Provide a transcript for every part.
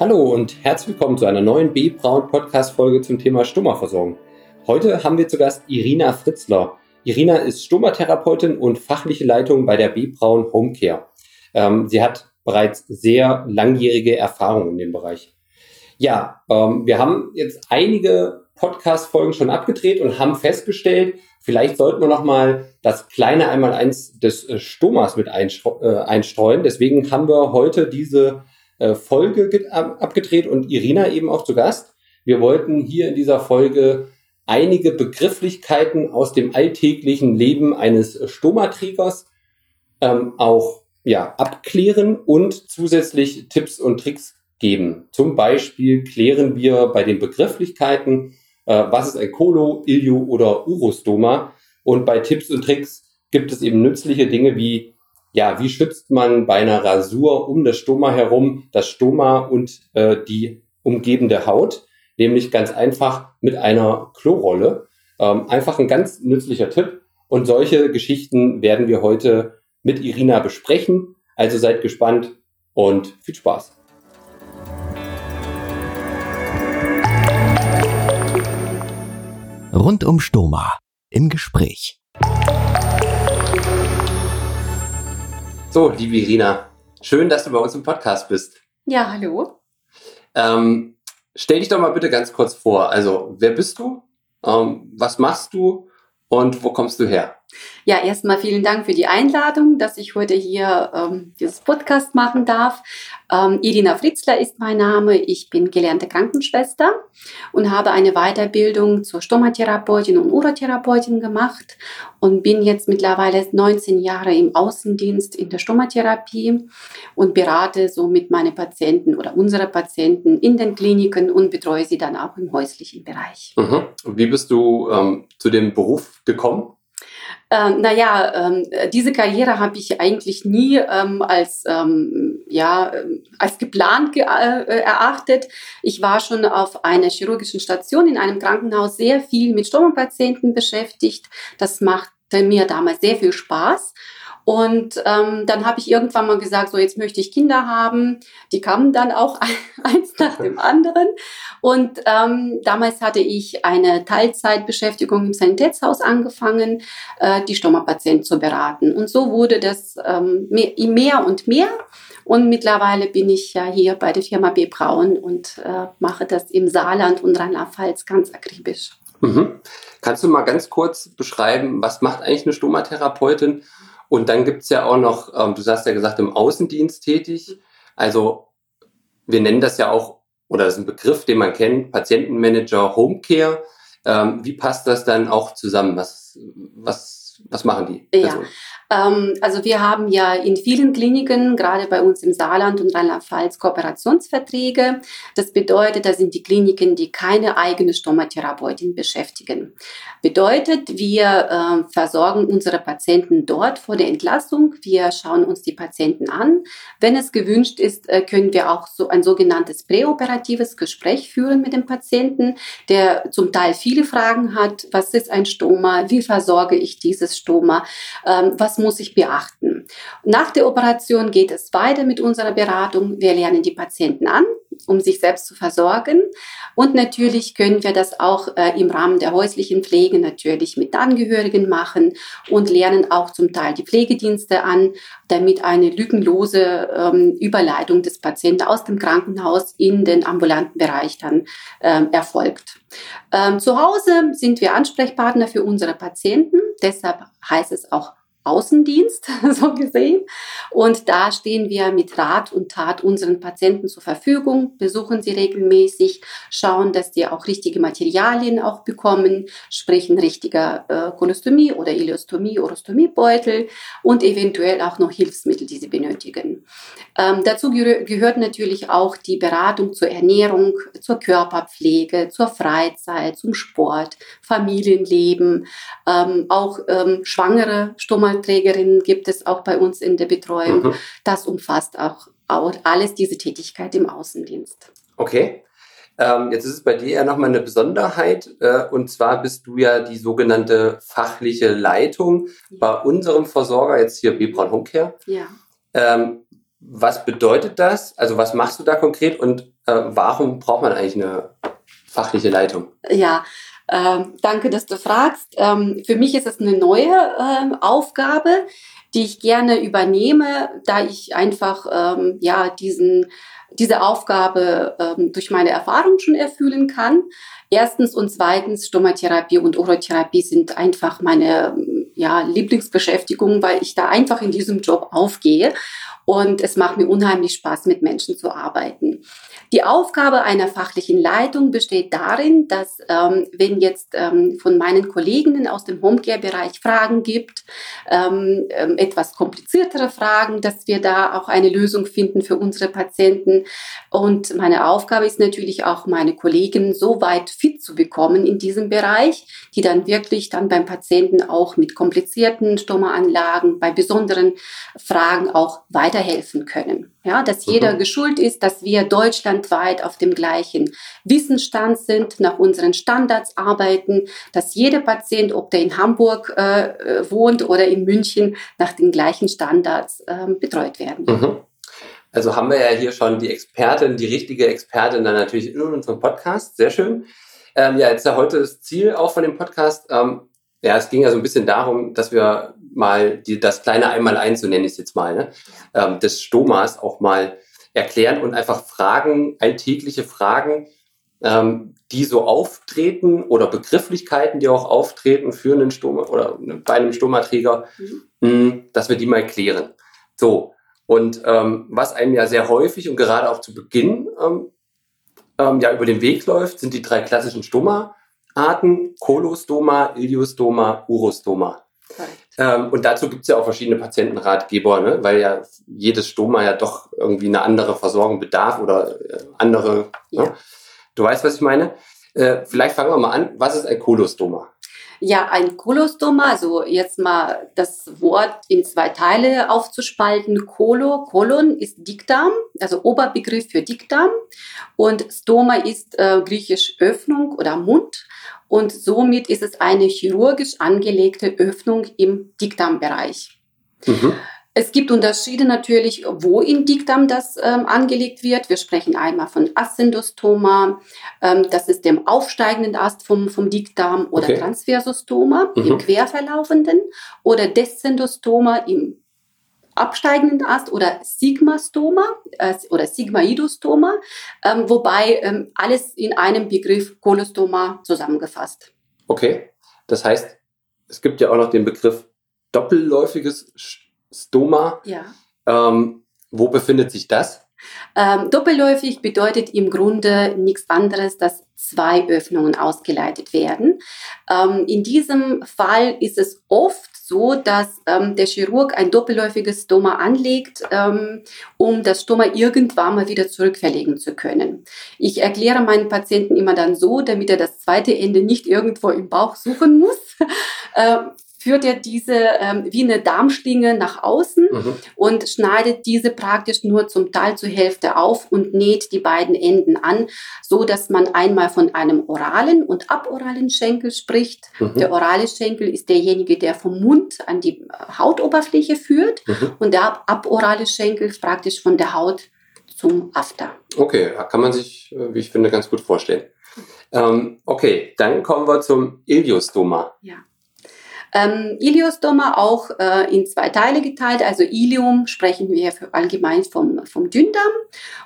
Hallo und herzlich willkommen zu einer neuen B-Braun Podcast Folge zum Thema Stomaversorgung. Heute haben wir zu Gast Irina Fritzler. Irina ist Stomatherapeutin und fachliche Leitung bei der B-Braun Homecare. Ähm, sie hat bereits sehr langjährige Erfahrung in dem Bereich. Ja, ähm, wir haben jetzt einige Podcast-Folgen schon abgedreht und haben festgestellt, vielleicht sollten wir noch mal das kleine Einmaleins des äh, Stomas mit äh, einstreuen. Deswegen haben wir heute diese äh, Folge abgedreht und Irina eben auch zu Gast. Wir wollten hier in dieser Folge einige Begrifflichkeiten aus dem alltäglichen Leben eines Stomaträgers ähm, auch ja, abklären und zusätzlich Tipps und Tricks geben. Zum Beispiel klären wir bei den Begrifflichkeiten, äh, was ist ein Kolo, Ilio oder Urostoma. Und bei Tipps und Tricks gibt es eben nützliche Dinge wie, ja, wie schützt man bei einer Rasur um das Stoma herum das Stoma und äh, die umgebende Haut? Nämlich ganz einfach mit einer Klorolle. Ähm, einfach ein ganz nützlicher Tipp. Und solche Geschichten werden wir heute mit Irina besprechen. Also seid gespannt und viel Spaß. Rund um Stoma im Gespräch. So, liebe Irina, schön, dass du bei uns im Podcast bist. Ja, hallo. Ähm, stell dich doch mal bitte ganz kurz vor. Also, wer bist du? Ähm, was machst du? Und wo kommst du her? Ja, erstmal vielen Dank für die Einladung, dass ich heute hier ähm, dieses Podcast machen darf. Ähm, Irina Fritzler ist mein Name. Ich bin gelernte Krankenschwester und habe eine Weiterbildung zur Stomatherapeutin und Urotherapeutin gemacht und bin jetzt mittlerweile 19 Jahre im Außendienst in der Stomatherapie und berate somit meine Patienten oder unsere Patienten in den Kliniken und betreue sie dann auch im häuslichen Bereich. Mhm. Wie bist du ähm, zu dem Beruf gekommen? Ähm, naja, ähm, diese Karriere habe ich eigentlich nie ähm, als, ähm, ja, ähm, als geplant ge äh, erachtet. Ich war schon auf einer chirurgischen Station in einem Krankenhaus sehr viel mit Stomapatienten beschäftigt. Das machte mir damals sehr viel Spaß. Und ähm, dann habe ich irgendwann mal gesagt, so jetzt möchte ich Kinder haben. Die kamen dann auch eins nach dem anderen. Und ähm, damals hatte ich eine Teilzeitbeschäftigung im Sanitätshaus angefangen, äh, die Stomapatienten zu beraten. Und so wurde das ähm, mehr, und mehr. Und mittlerweile bin ich ja hier bei der Firma B. Braun und äh, mache das im Saarland und Rheinland-Pfalz ganz akribisch. Mhm. Kannst du mal ganz kurz beschreiben, was macht eigentlich eine Stomatherapeutin? Und dann gibt's ja auch noch, ähm, du hast ja gesagt, im Außendienst tätig. Also wir nennen das ja auch, oder das ist ein Begriff, den man kennt, Patientenmanager Homecare. Ähm, wie passt das dann auch zusammen? Was, was, was machen die? Personen? Ja, ähm, also wir haben ja in vielen Kliniken, gerade bei uns im Saarland und Rheinland-Pfalz, Kooperationsverträge. Das bedeutet, da sind die Kliniken, die keine eigene Stomatherapeutin beschäftigen. Bedeutet, wir äh, versorgen unsere Patienten dort vor der Entlassung. Wir schauen uns die Patienten an. Wenn es gewünscht ist, äh, können wir auch so ein sogenanntes präoperatives Gespräch führen mit dem Patienten, der zum Teil viele Fragen hat. Was ist ein Stoma? Wie versorge ich dieses Stoma? Ähm, was muss ich beachten? Nach der Operation geht es weiter mit unserer Beratung. Wir lernen die Patienten an, um sich selbst zu versorgen. Und natürlich können wir das auch äh, im Rahmen der häuslichen Pflege natürlich mit Angehörigen machen und lernen auch zum Teil die Pflegedienste an, damit eine lückenlose ähm, Überleitung des Patienten aus dem Krankenhaus in den ambulanten Bereich dann ähm, erfolgt. Ähm, zu Hause sind wir Ansprechpartner für unsere Patienten. Deshalb heißt es auch Außendienst, so gesehen. Und da stehen wir mit Rat und Tat unseren Patienten zur Verfügung, besuchen sie regelmäßig, schauen, dass die auch richtige Materialien auch bekommen, sprich richtiger äh, Kolostomie oder Ileostomie, Orostomiebeutel und eventuell auch noch Hilfsmittel, die sie benötigen. Ähm, dazu gehör gehört natürlich auch die Beratung zur Ernährung, zur Körperpflege, zur Freizeit, zum Sport, Familienleben, ähm, auch ähm, schwangere Stomatologie Trägerinnen gibt es auch bei uns in der Betreuung. Mhm. Das umfasst auch, auch alles diese Tätigkeit im Außendienst. Okay. Ähm, jetzt ist es bei dir ja nochmal eine Besonderheit, äh, und zwar bist du ja die sogenannte fachliche Leitung bei unserem Versorger, jetzt hier Bibron Homecare. Ja. Ähm, was bedeutet das? Also was machst du da konkret und äh, warum braucht man eigentlich eine fachliche Leitung? Ja, ähm, danke, dass du fragst. Ähm, für mich ist es eine neue ähm, Aufgabe, die ich gerne übernehme, da ich einfach ähm, ja diesen diese Aufgabe ähm, durch meine Erfahrung schon erfüllen kann. Erstens und zweitens Stomatherapie und Urotherapie sind einfach meine ja, Lieblingsbeschäftigung, weil ich da einfach in diesem Job aufgehe und es macht mir unheimlich Spaß, mit Menschen zu arbeiten. Die Aufgabe einer fachlichen Leitung besteht darin, dass ähm, wenn jetzt ähm, von meinen Kolleginnen aus dem Homecare-Bereich Fragen gibt, ähm, ähm, etwas kompliziertere Fragen, dass wir da auch eine Lösung finden für unsere Patienten. Und meine Aufgabe ist natürlich auch, meine Kolleginnen so weit fit zu bekommen in diesem Bereich, die dann wirklich dann beim Patienten auch mit komplizierten Stomaanlagen, bei besonderen Fragen auch weiter weiterhelfen können. Ja, dass jeder mhm. geschult ist, dass wir deutschlandweit auf dem gleichen Wissensstand sind, nach unseren Standards arbeiten, dass jeder Patient, ob der in Hamburg äh, wohnt oder in München, nach den gleichen Standards äh, betreut werden. Mhm. Also haben wir ja hier schon die Expertin, die richtige Expertin dann natürlich in unserem Podcast. Sehr schön. Ähm, ja, jetzt ja heute das Ziel auch von dem Podcast. Ähm, ja, es ging ja so ein bisschen darum, dass wir mal die, das kleine Einmaleins, so nenne ich es jetzt mal, ne, ähm, des Stomas auch mal erklären und einfach Fragen, alltägliche Fragen, ähm, die so auftreten oder Begrifflichkeiten, die auch auftreten für einen Stoma oder bei einem Stomaträger, mhm. mh, dass wir die mal klären. So. Und ähm, was einem ja sehr häufig und gerade auch zu Beginn ähm, ähm, ja über den Weg läuft, sind die drei klassischen Stoma. Arten, Kolostoma, Iliostoma, Urostoma. Ähm, und dazu gibt es ja auch verschiedene Patientenratgeber, ne? weil ja jedes Stoma ja doch irgendwie eine andere Versorgung bedarf oder äh, andere. Ne? Ja. Ne? Du weißt, was ich meine? Äh, vielleicht fangen wir mal an. Was ist ein Kolostoma? Ja, ein Kolostoma, also jetzt mal das Wort in zwei Teile aufzuspalten. Kolo, Kolon ist Dickdarm, also Oberbegriff für Dickdarm. Und Stoma ist äh, griechisch Öffnung oder Mund und somit ist es eine chirurgisch angelegte Öffnung im Dickdarmbereich. Mhm. Es gibt Unterschiede natürlich, wo in Dickdarm das ähm, angelegt wird. Wir sprechen einmal von Ascendostoma, ähm, das ist dem aufsteigenden Ast vom, vom Dickdarm, oder okay. Transversostoma mhm. im querverlaufenden, oder Descendostoma im absteigenden Ast oder Sigmastoma äh, oder Sigmaidostoma, ähm, wobei ähm, alles in einem Begriff Kolostoma zusammengefasst. Okay, das heißt, es gibt ja auch noch den Begriff doppelläufiges Stoma. Ja. Ähm, wo befindet sich das? Ähm, doppelläufig bedeutet im Grunde nichts anderes, dass zwei Öffnungen ausgeleitet werden. Ähm, in diesem Fall ist es oft so, dass ähm, der Chirurg ein doppelläufiges Stoma anlegt, ähm, um das Stoma irgendwann mal wieder zurückverlegen zu können. Ich erkläre meinen Patienten immer dann so, damit er das zweite Ende nicht irgendwo im Bauch suchen muss. äh, führt er diese ähm, wie eine Darmschlinge nach außen mhm. und schneidet diese praktisch nur zum Teil zur Hälfte auf und näht die beiden Enden an, so dass man einmal von einem oralen und aboralen Schenkel spricht. Mhm. Der orale Schenkel ist derjenige, der vom Mund an die Hautoberfläche führt mhm. und der aborale Schenkel praktisch von der Haut zum After. Okay, kann man sich, äh, wie ich finde, ganz gut vorstellen. Ähm, okay, dann kommen wir zum Iliostoma. Ja. Ähm, Iliostoma auch äh, in zwei Teile geteilt. Also Ilium sprechen wir allgemein vom, vom Dünndarm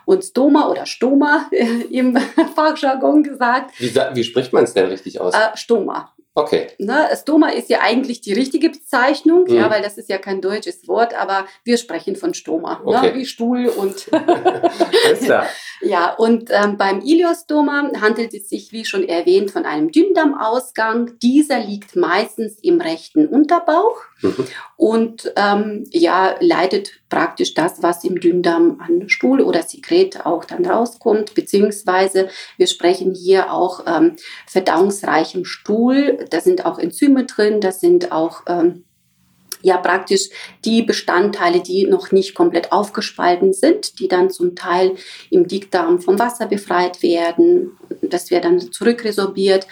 und Stoma oder Stoma äh, im Fachjargon gesagt. Wie, wie spricht man es denn richtig aus? Äh, Stoma. Okay. Ne, Stoma ist ja eigentlich die richtige Bezeichnung, mhm. ja, weil das ist ja kein deutsches Wort, aber wir sprechen von Stoma, ne, okay. ne, wie Stuhl und. Alles klar. Ja, und ähm, beim Iliostoma handelt es sich, wie schon erwähnt, von einem Dünndarmausgang. Dieser liegt meistens im rechten Unterbauch mhm. Und ähm, ja, leitet praktisch das, was im Dünndarm an Stuhl oder Sekret auch dann rauskommt, beziehungsweise wir sprechen hier auch ähm, verdauungsreichem Stuhl. Da sind auch Enzyme drin, da sind auch ähm, ja praktisch die Bestandteile, die noch nicht komplett aufgespalten sind, die dann zum Teil im Dickdarm vom Wasser befreit werden. Das wird dann zurückresorbiert.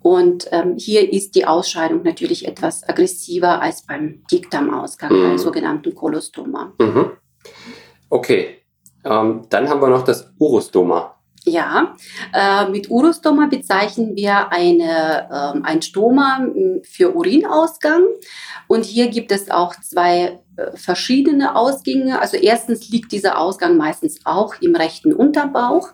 Und ähm, hier ist die Ausscheidung natürlich etwas aggressiver als beim Dickdarmausgang, mhm. beim sogenannten Kolostoma. Mhm. Okay, ähm, dann haben wir noch das Urostoma. Ja, äh, mit Urostoma bezeichnen wir eine, äh, ein Stoma für Urinausgang. Und hier gibt es auch zwei äh, verschiedene Ausgänge. Also erstens liegt dieser Ausgang meistens auch im rechten Unterbauch.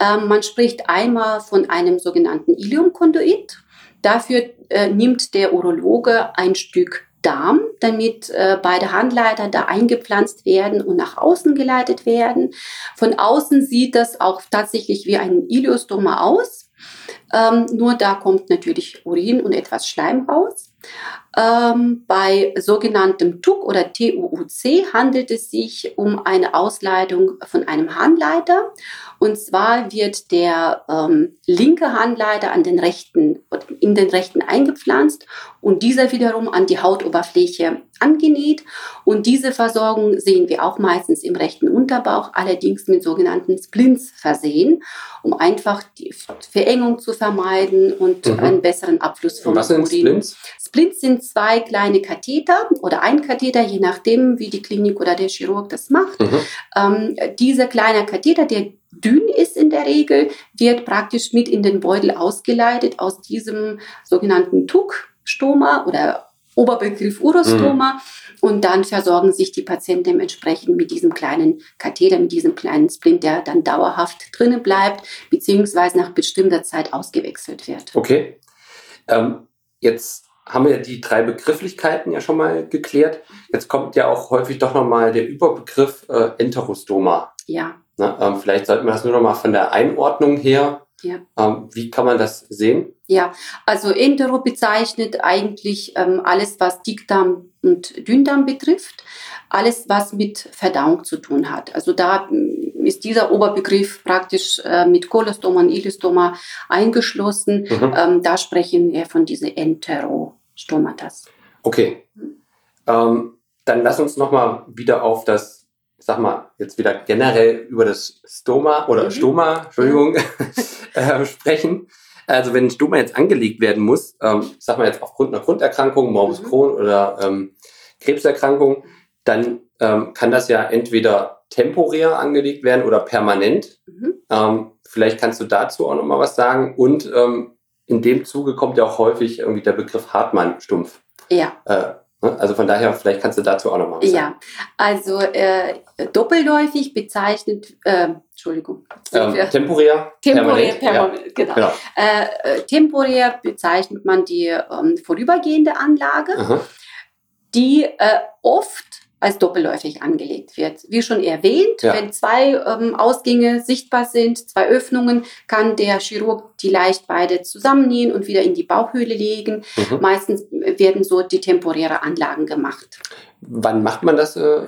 Ähm, man spricht einmal von einem sogenannten Iliumkonduit. Dafür äh, nimmt der Urologe ein Stück Darm, damit äh, beide Handleiter da eingepflanzt werden und nach außen geleitet werden. Von außen sieht das auch tatsächlich wie ein Iliostoma aus. Ähm, nur da kommt natürlich Urin und etwas Schleim raus. Ähm, bei sogenanntem TUC oder TUUC handelt es sich um eine Ausleitung von einem Handleiter. Und zwar wird der ähm, linke Handleiter an den rechten, in den rechten eingepflanzt und dieser wiederum an die Hautoberfläche angenäht. Und diese Versorgung sehen wir auch meistens im rechten Unterbauch, allerdings mit sogenannten Splints versehen, um einfach die Verengung zu vermeiden und mhm. einen besseren Abfluss von Was sind Splints? Splints sind zwei kleine Katheter oder ein Katheter, je nachdem, wie die Klinik oder der Chirurg das macht. Mhm. Ähm, dieser kleine Katheter, der dünn ist in der Regel, wird praktisch mit in den Beutel ausgeleitet aus diesem sogenannten TUC-Stoma oder Oberbegriff Urostoma. Mhm. Und dann versorgen sich die Patienten dementsprechend mit diesem kleinen Katheter, mit diesem kleinen Splint, der dann dauerhaft drinnen bleibt, beziehungsweise nach bestimmter Zeit ausgewechselt wird. Okay. Ähm, jetzt haben wir die drei Begrifflichkeiten ja schon mal geklärt. Jetzt kommt ja auch häufig doch nochmal der Überbegriff äh, Enterostoma. Ja. Na, ähm, vielleicht sollten wir das nur nochmal von der Einordnung her. Ja. Ähm, wie kann man das sehen? Ja, also Entero bezeichnet eigentlich ähm, alles, was Dickdarm und Dünndarm betrifft, alles, was mit Verdauung zu tun hat. Also da mm, ist dieser Oberbegriff praktisch äh, mit Kolostoma und Ilistoma eingeschlossen. Mhm. Ähm, da sprechen wir von diesen Entero. Stomatas. Okay. Ähm, dann lass uns nochmal wieder auf das, sag mal, jetzt wieder generell über das Stoma oder mhm. Stoma, Entschuldigung, äh, sprechen. Also wenn ein Stoma jetzt angelegt werden muss, ähm, sag mal jetzt aufgrund einer Grunderkrankung, Morbus mhm. Crohn oder ähm, Krebserkrankung, dann ähm, kann das ja entweder temporär angelegt werden oder permanent. Mhm. Ähm, vielleicht kannst du dazu auch nochmal was sagen. Und ähm, in dem Zuge kommt ja auch häufig irgendwie der Begriff Hartmann-Stumpf. Ja. Äh? Also von daher, vielleicht kannst du dazu auch nochmal was sagen. Ja, also äh, doppelläufig bezeichnet, äh, Entschuldigung. Ähm, temporär, temporär, permanent, permanent ja. genau. genau. Äh, äh, temporär bezeichnet man die ähm, vorübergehende Anlage, Aha. die äh, oft als doppelläufig angelegt wird. Wie schon erwähnt, ja. wenn zwei ähm, Ausgänge sichtbar sind, zwei Öffnungen, kann der Chirurg die leicht beide zusammennähen und wieder in die Bauchhöhle legen. Mhm. Meistens werden so die temporäre Anlagen gemacht. Wann macht man das äh,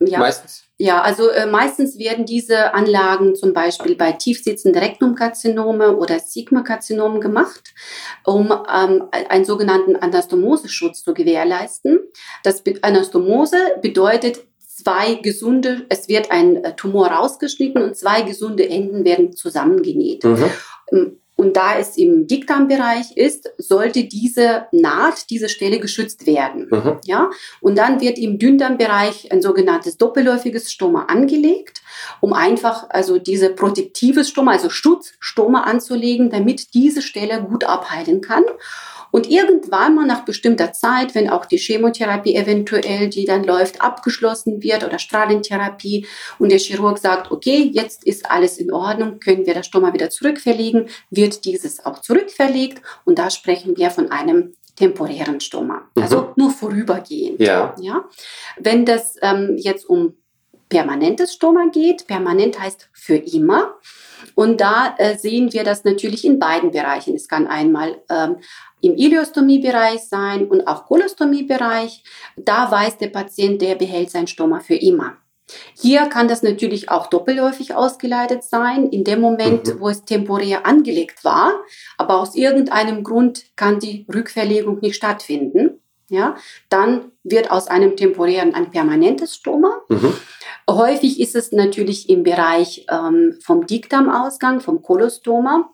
ja. meistens? Ja, also äh, meistens werden diese Anlagen zum Beispiel bei tiefsitzenden Rektumkarzinome oder Sigma-Karzinomen gemacht, um ähm, einen sogenannten Anastomoseschutz zu gewährleisten. Das Be Anastomose bedeutet, zwei gesunde, es wird ein äh, Tumor rausgeschnitten und zwei gesunde Enden werden zusammengenäht. Mhm. Und da es im Dickdarmbereich ist, sollte diese Naht, diese Stelle geschützt werden. Mhm. Ja? Und dann wird im Dünndarmbereich ein sogenanntes doppelläufiges Stoma angelegt, um einfach also diese protektives Stoma, also Schutzstoma anzulegen, damit diese Stelle gut abheilen kann. Und irgendwann mal nach bestimmter Zeit, wenn auch die Chemotherapie eventuell, die dann läuft, abgeschlossen wird oder Strahlentherapie und der Chirurg sagt, okay, jetzt ist alles in Ordnung, können wir das Stoma wieder zurückverlegen, wird dieses auch zurückverlegt und da sprechen wir von einem temporären Stoma, mhm. also nur vorübergehend. Ja. ja? Wenn das ähm, jetzt um permanentes Stoma geht, permanent heißt für immer. Und da äh, sehen wir das natürlich in beiden Bereichen. Es kann einmal ähm, im Iliostomiebereich sein und auch Kolostomiebereich. Da weiß der Patient, der behält sein Stoma für immer. Hier kann das natürlich auch doppelläufig ausgeleitet sein, in dem Moment, mhm. wo es temporär angelegt war, aber aus irgendeinem Grund kann die Rückverlegung nicht stattfinden. Ja, dann wird aus einem temporären ein permanentes Stoma. Mhm. Häufig ist es natürlich im Bereich ähm, vom Dickdarmausgang, vom Kolostoma.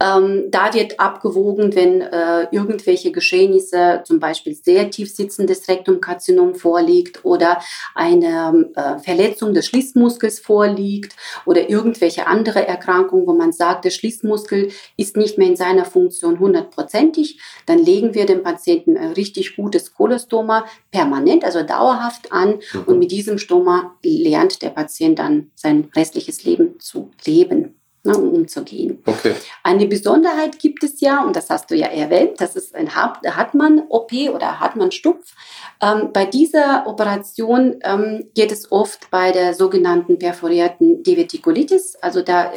Ähm, da wird abgewogen, wenn äh, irgendwelche Geschehnisse, zum Beispiel sehr tief sitzendes Rektumkarzinom vorliegt oder eine äh, Verletzung des Schließmuskels vorliegt oder irgendwelche andere Erkrankungen, wo man sagt, der Schließmuskel ist nicht mehr in seiner Funktion hundertprozentig, dann legen wir dem Patienten ein richtig gutes Kolostoma permanent, also dauerhaft an mhm. und mit diesem Stoma lernt der Patient dann sein restliches Leben zu leben ne, um umzugehen. Okay. Eine Besonderheit gibt es ja, und das hast du ja erwähnt, das ist ein Hartmann-OP oder Hartmann-Stupf. Ähm, bei dieser Operation ähm, geht es oft bei der sogenannten perforierten Divertikulitis, also da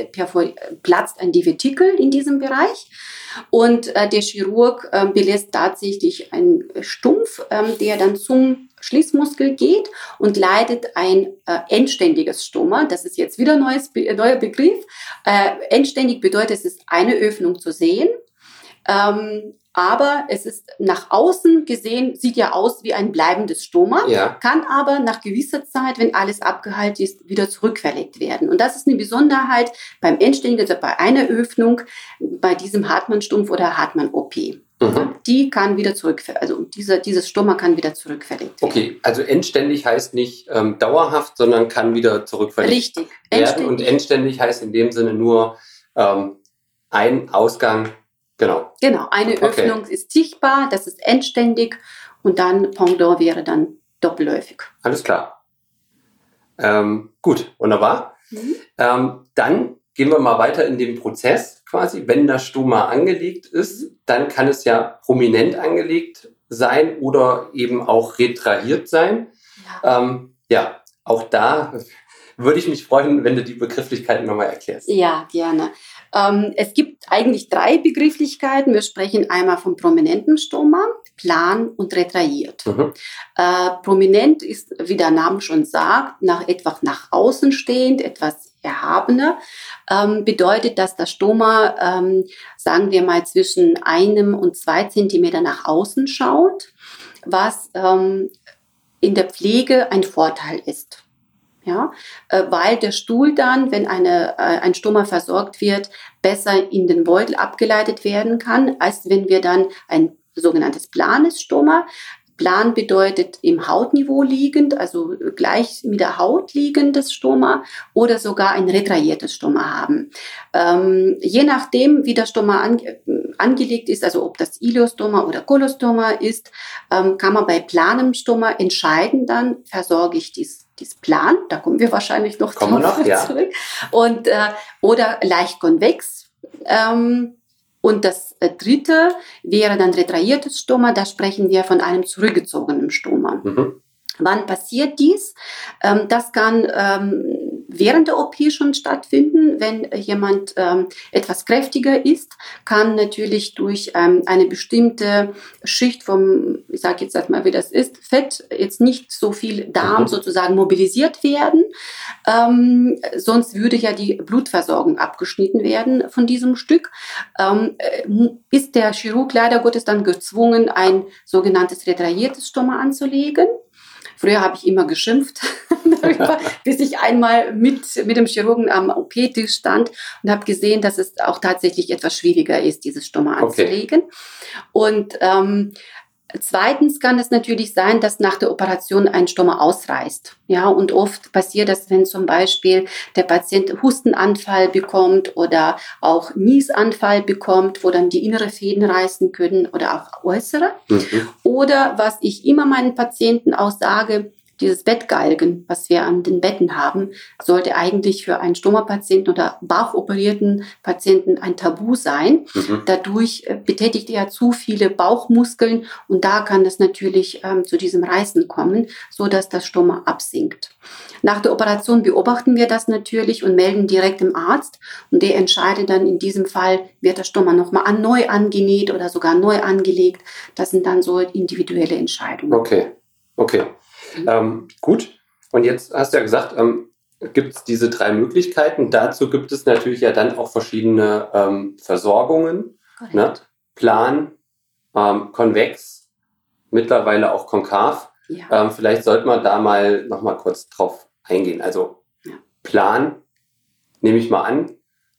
platzt ein Divertikel in diesem Bereich. Und äh, der Chirurg äh, belässt tatsächlich einen Stumpf, ähm, der dann zum Schließmuskel geht und leitet ein äh, endständiges Stoma. Das ist jetzt wieder ein neues, neuer Begriff. Äh, endständig bedeutet, es ist eine Öffnung zu sehen. Ähm, aber es ist nach außen gesehen, sieht ja aus wie ein bleibendes Stoma, ja. kann aber nach gewisser Zeit, wenn alles abgehalten ist, wieder zurückverlegt werden. Und das ist eine Besonderheit beim Endständigen, also bei einer Öffnung, bei diesem Hartmann-Stumpf oder Hartmann-OP. Mhm. Die kann wieder zurück, also dieser, dieses Stoma kann wieder zurückverlegt werden. Okay, also endständig heißt nicht ähm, dauerhaft, sondern kann wieder zurückverlegt Richtig. werden. Endständig. Und endständig heißt in dem Sinne nur ähm, ein Ausgang Genau. Genau, eine okay. Öffnung ist sichtbar, das ist endständig und dann Pendant wäre dann doppelläufig. Alles klar. Ähm, gut, wunderbar. Mhm. Ähm, dann gehen wir mal weiter in den Prozess quasi. Wenn das Stoma angelegt ist, dann kann es ja prominent angelegt sein oder eben auch retrahiert sein. Ja, ähm, ja auch da würde ich mich freuen, wenn du die Begrifflichkeiten nochmal erklärst. Ja, gerne. Ähm, es gibt eigentlich drei Begrifflichkeiten. Wir sprechen einmal vom prominenten Stoma, plan und retrahiert. Mhm. Äh, prominent ist, wie der Name schon sagt, nach etwas nach außen stehend, etwas erhabener. Ähm, bedeutet, dass das Stoma, ähm, sagen wir mal, zwischen einem und zwei Zentimeter nach außen schaut, was ähm, in der Pflege ein Vorteil ist ja, äh, weil der Stuhl dann, wenn eine, äh, ein Stoma versorgt wird, besser in den Beutel abgeleitet werden kann, als wenn wir dann ein sogenanntes planes Stoma Plan bedeutet im Hautniveau liegend, also gleich mit der Haut liegendes Stoma oder sogar ein retraiertes Stoma haben. Ähm, je nachdem, wie das Stoma ange angelegt ist, also ob das Iliostoma oder Kolostoma ist, ähm, kann man bei planem Stoma entscheiden, dann versorge ich dies dies Plan, da kommen wir wahrscheinlich noch, kommen noch ja. zurück, und, äh, oder leicht konvex. Ähm, und das äh, dritte wäre dann retrahiertes Stoma. Da sprechen wir von einem zurückgezogenen Stoma. Mhm. Wann passiert dies? Ähm, das kann ähm, während der OP schon stattfinden. Wenn jemand ähm, etwas kräftiger ist, kann natürlich durch ähm, eine bestimmte Schicht vom, ich sage jetzt erstmal, wie das ist, Fett, jetzt nicht so viel Darm mhm. sozusagen mobilisiert werden. Ähm, sonst würde ja die Blutversorgung abgeschnitten werden von diesem Stück. Ähm, äh, ist der Chirurg leider Gottes dann gezwungen, ein sogenanntes retrahiertes Stoma anzulegen. Früher habe ich immer geschimpft, bis ich einmal mit, mit dem Chirurgen am OP-Tisch stand und habe gesehen, dass es auch tatsächlich etwas schwieriger ist, dieses Stoma anzulegen. Okay. Und ähm, Zweitens kann es natürlich sein, dass nach der Operation ein Stoma ausreißt. Ja, und oft passiert das, wenn zum Beispiel der Patient Hustenanfall bekommt oder auch Niesanfall bekommt, wo dann die innere Fäden reißen können oder auch äußere. Mhm. Oder was ich immer meinen Patienten auch sage, dieses Bettgalgen, was wir an den Betten haben, sollte eigentlich für einen Stoma-Patienten oder bauchoperierten Patienten ein Tabu sein. Mhm. Dadurch äh, betätigt er zu viele Bauchmuskeln und da kann es natürlich ähm, zu diesem Reißen kommen, so dass das Stoma absinkt. Nach der Operation beobachten wir das natürlich und melden direkt dem Arzt und der entscheidet dann in diesem Fall, wird das Stoma nochmal neu angenäht oder sogar neu angelegt. Das sind dann so individuelle Entscheidungen. Okay, okay. Mhm. Ähm, gut. Und jetzt hast du ja gesagt, ähm, gibt es diese drei Möglichkeiten. Dazu gibt es natürlich ja dann auch verschiedene ähm, Versorgungen. Ne? Plan, ähm, konvex, mittlerweile auch konkav. Ja. Ähm, vielleicht sollte man da mal noch mal kurz drauf eingehen. Also ja. Plan, nehme ich mal an,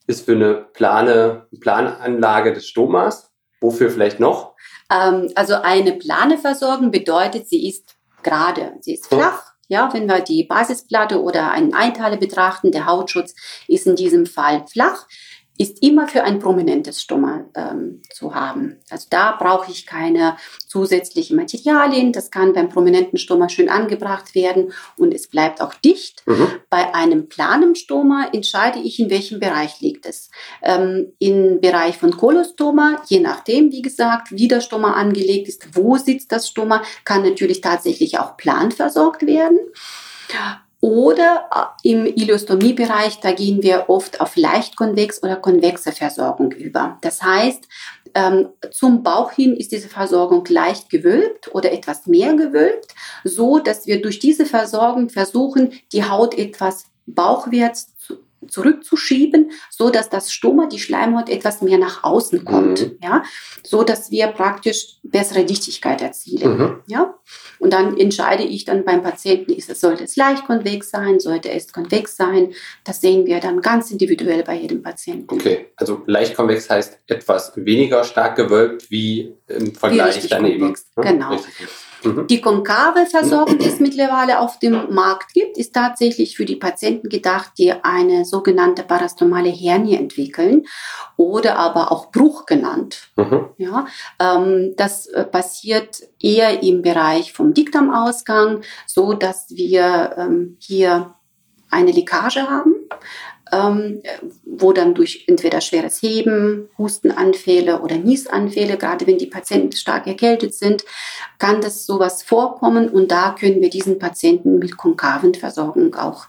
ist für eine plane Plananlage des Stomas. Wofür vielleicht noch? Ähm, also eine plane Versorgung bedeutet, sie ist gerade. Sie ist flach. Ja, wenn wir die Basisplatte oder einen Einteile betrachten, der Hautschutz ist in diesem Fall flach ist immer für ein prominentes Stoma ähm, zu haben. Also da brauche ich keine zusätzlichen Materialien. Das kann beim prominenten Stoma schön angebracht werden und es bleibt auch dicht. Mhm. Bei einem planen Stoma entscheide ich, in welchem Bereich liegt es. Ähm, Im Bereich von Kolostoma, je nachdem, wie gesagt, wie der Stoma angelegt ist, wo sitzt das Stoma, kann natürlich tatsächlich auch plan versorgt werden. Oder äh, im Ileostomiebereich, da gehen wir oft auf leichtkonvex oder konvexe Versorgung über. Das heißt, ähm, zum Bauch hin ist diese Versorgung leicht gewölbt oder etwas mehr gewölbt, so dass wir durch diese Versorgung versuchen, die Haut etwas bauchwärts zurückzuschieben, so dass das Stoma, die Schleimhaut etwas mehr nach außen kommt, mhm. ja, so dass wir praktisch bessere Dichtigkeit erzielen, mhm. ja. Und dann entscheide ich dann beim Patienten, ist es, sollte es leicht konvex sein, sollte es konvex sein. Das sehen wir dann ganz individuell bei jedem Patienten. Okay, also leicht konvex heißt etwas weniger stark gewölbt wie im Vergleich daneben. Konvex. Ne? Genau. Richtig. Mhm. Die konkave Versorgung, die es mittlerweile auf dem Markt gibt, ist tatsächlich für die Patienten gedacht, die eine sogenannte parastomale Hernie entwickeln oder aber auch Bruch genannt. Mhm. Ja, ähm, das äh, passiert eher im Bereich vom Dickdarmausgang, so dass wir ähm, hier eine Leckage haben ähm, wo dann durch entweder schweres Heben, Hustenanfälle oder Niesanfälle, gerade wenn die Patienten stark erkältet sind, kann das sowas vorkommen und da können wir diesen Patienten mit konkaven Versorgung auch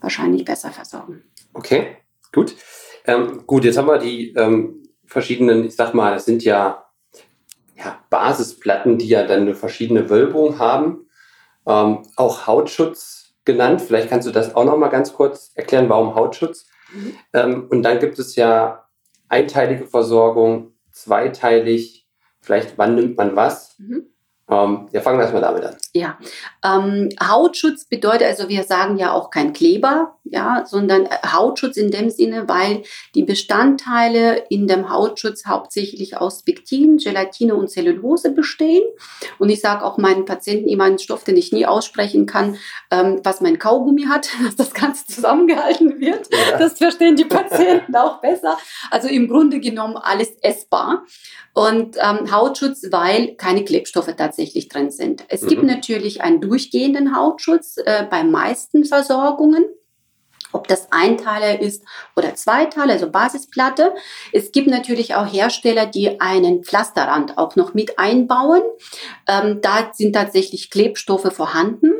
wahrscheinlich besser versorgen. Okay, gut. Ähm, gut, jetzt haben wir die ähm, verschiedenen, ich sag mal, das sind ja, ja Basisplatten, die ja dann eine verschiedene Wölbung haben. Ähm, auch Hautschutz genannt. Vielleicht kannst du das auch noch mal ganz kurz erklären, warum Hautschutz. Mhm. Ähm, und dann gibt es ja einteilige Versorgung, zweiteilig. Vielleicht, wann nimmt man was? Mhm. Ähm, ja, fangen wir erstmal damit an. Ja, ähm, Hautschutz bedeutet, also wir sagen ja auch kein Kleber, ja, sondern äh, Hautschutz in dem Sinne, weil die Bestandteile in dem Hautschutz hauptsächlich aus Pektin, Gelatine und Zellulose bestehen. Und ich sage auch meinen Patienten immer einen Stoff, den ich nie aussprechen kann, ähm, was mein Kaugummi hat, dass das Ganze zusammengehalten wird. Ja. Das verstehen die Patienten auch besser. Also im Grunde genommen alles essbar. Und ähm, Hautschutz, weil keine Klebstoffe tatsächlich drin sind. Es mhm. gibt natürlich einen durchgehenden Hautschutz äh, bei meisten Versorgungen ob das Einteiler ist oder Zweiteiler, also Basisplatte. Es gibt natürlich auch Hersteller, die einen Pflasterrand auch noch mit einbauen. Ähm, da sind tatsächlich Klebstoffe vorhanden.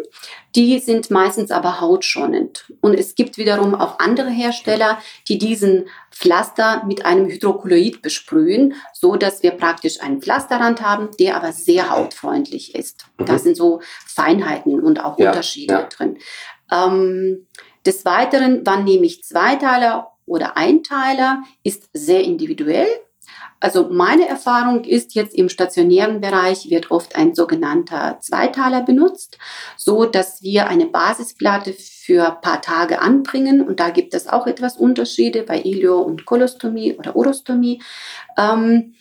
Die sind meistens aber hautschonend. Und es gibt wiederum auch andere Hersteller, die diesen Pflaster mit einem Hydrokolloid besprühen, so dass wir praktisch einen Pflasterrand haben, der aber sehr hautfreundlich ist. Mhm. Da sind so Feinheiten und auch ja, Unterschiede ja. drin. Ähm, des Weiteren, wann nehme ich Zweiteiler oder Einteiler, ist sehr individuell. Also meine Erfahrung ist jetzt im stationären Bereich wird oft ein sogenannter Zweiteiler benutzt, so dass wir eine Basisplatte für ein paar Tage anbringen und da gibt es auch etwas Unterschiede bei Ilio und Kolostomie oder Urostomie. Ähm,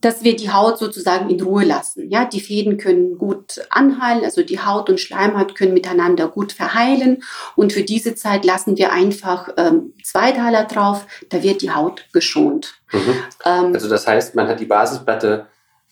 dass wir die Haut sozusagen in Ruhe lassen. Ja, die Fäden können gut anheilen, also die Haut und Schleimhaut können miteinander gut verheilen. Und für diese Zeit lassen wir einfach ähm, Zweiteiler drauf, da wird die Haut geschont. Mhm. Ähm, also das heißt, man hat die Basisplatte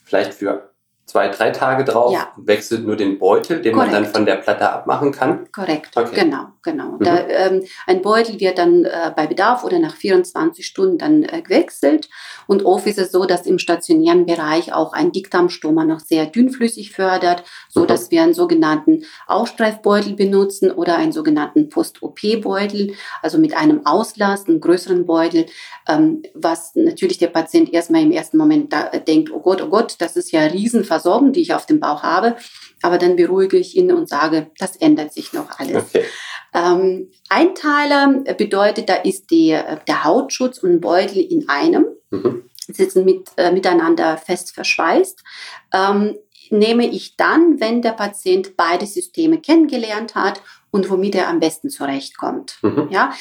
vielleicht für zwei, drei Tage drauf, ja. wechselt nur den Beutel, den Korrekt. man dann von der Platte abmachen kann. Korrekt, okay. genau, genau. Mhm. Da, ähm, ein Beutel wird dann äh, bei Bedarf oder nach 24 Stunden dann äh, gewechselt. Und oft ist es so, dass im stationären Bereich auch ein Dickdarmstoma noch sehr dünnflüssig fördert, so mhm. dass wir einen sogenannten Ausstreifbeutel benutzen oder einen sogenannten Post-OP-Beutel, also mit einem Auslass, einem größeren Beutel, ähm, was natürlich der Patient erstmal im ersten Moment da, äh, denkt, oh Gott, oh Gott, das ist ja riesen Versorgung, die ich auf dem Bauch habe. Aber dann beruhige ich ihn und sage, das ändert sich noch alles. Okay. Ähm, Einteiler bedeutet, da ist die, der Hautschutz und Beutel in einem, mhm. sitzen mit, äh, miteinander fest verschweißt. Ähm, nehme ich dann, wenn der Patient beide Systeme kennengelernt hat und womit er am besten zurechtkommt. Mhm. Ja,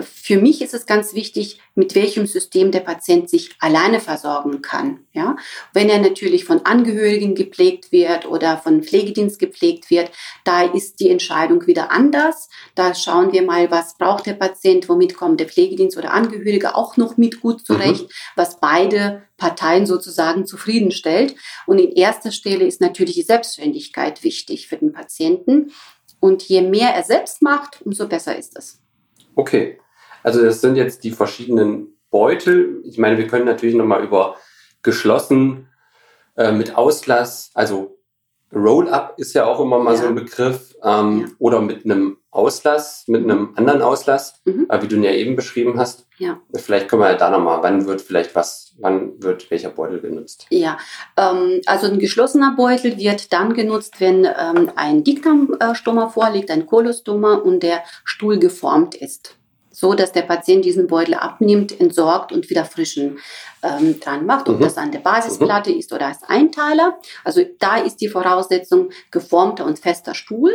für mich ist es ganz wichtig, mit welchem System der Patient sich alleine versorgen kann. Ja, wenn er natürlich von Angehörigen gepflegt wird oder von Pflegedienst gepflegt wird, da ist die Entscheidung wieder anders. Da schauen wir mal, was braucht der Patient, womit kommt der Pflegedienst oder Angehörige auch noch mit gut zurecht, mhm. was beide Parteien sozusagen zufriedenstellt. Und in erster Stelle ist natürlich die Selbstständigkeit wichtig für den Patienten. Und je mehr er selbst macht, umso besser ist es. Okay. Also das sind jetzt die verschiedenen Beutel. Ich meine, wir können natürlich nochmal über geschlossen äh, mit Auslass, also Roll-up ist ja auch immer mal ja. so ein Begriff, ähm, ja. oder mit einem Auslass, mit einem anderen Auslass, mhm. äh, wie du ihn ja eben beschrieben hast. Ja. Vielleicht können wir ja da nochmal, wann wird vielleicht was, wann wird welcher Beutel genutzt? Ja, ähm, also ein geschlossener Beutel wird dann genutzt, wenn ähm, ein Dickdarmstoma vorliegt, ein Kolostoma und der Stuhl geformt ist so, dass der Patient diesen Beutel abnimmt, entsorgt und wieder frischen ähm, dran macht, ob mhm. das an der Basisplatte mhm. ist oder als Einteiler. Also da ist die Voraussetzung geformter und fester Stuhl.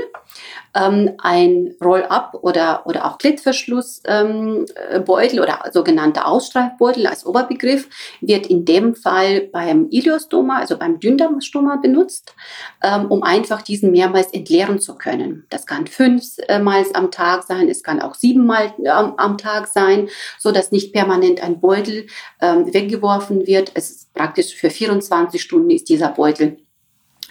Ähm, ein Roll-up oder, oder auch Klettverschlussbeutel ähm, oder sogenannter Ausstreifbeutel als Oberbegriff wird in dem Fall beim Iliostoma, also beim Dünndarmstoma benutzt, ähm, um einfach diesen mehrmals entleeren zu können. Das kann fünfmal am Tag sein, es kann auch siebenmal am, am Tag sein, so dass nicht permanent ein Beutel ähm, weggeworfen geworfen wird. Es ist praktisch für 24 Stunden ist dieser Beutel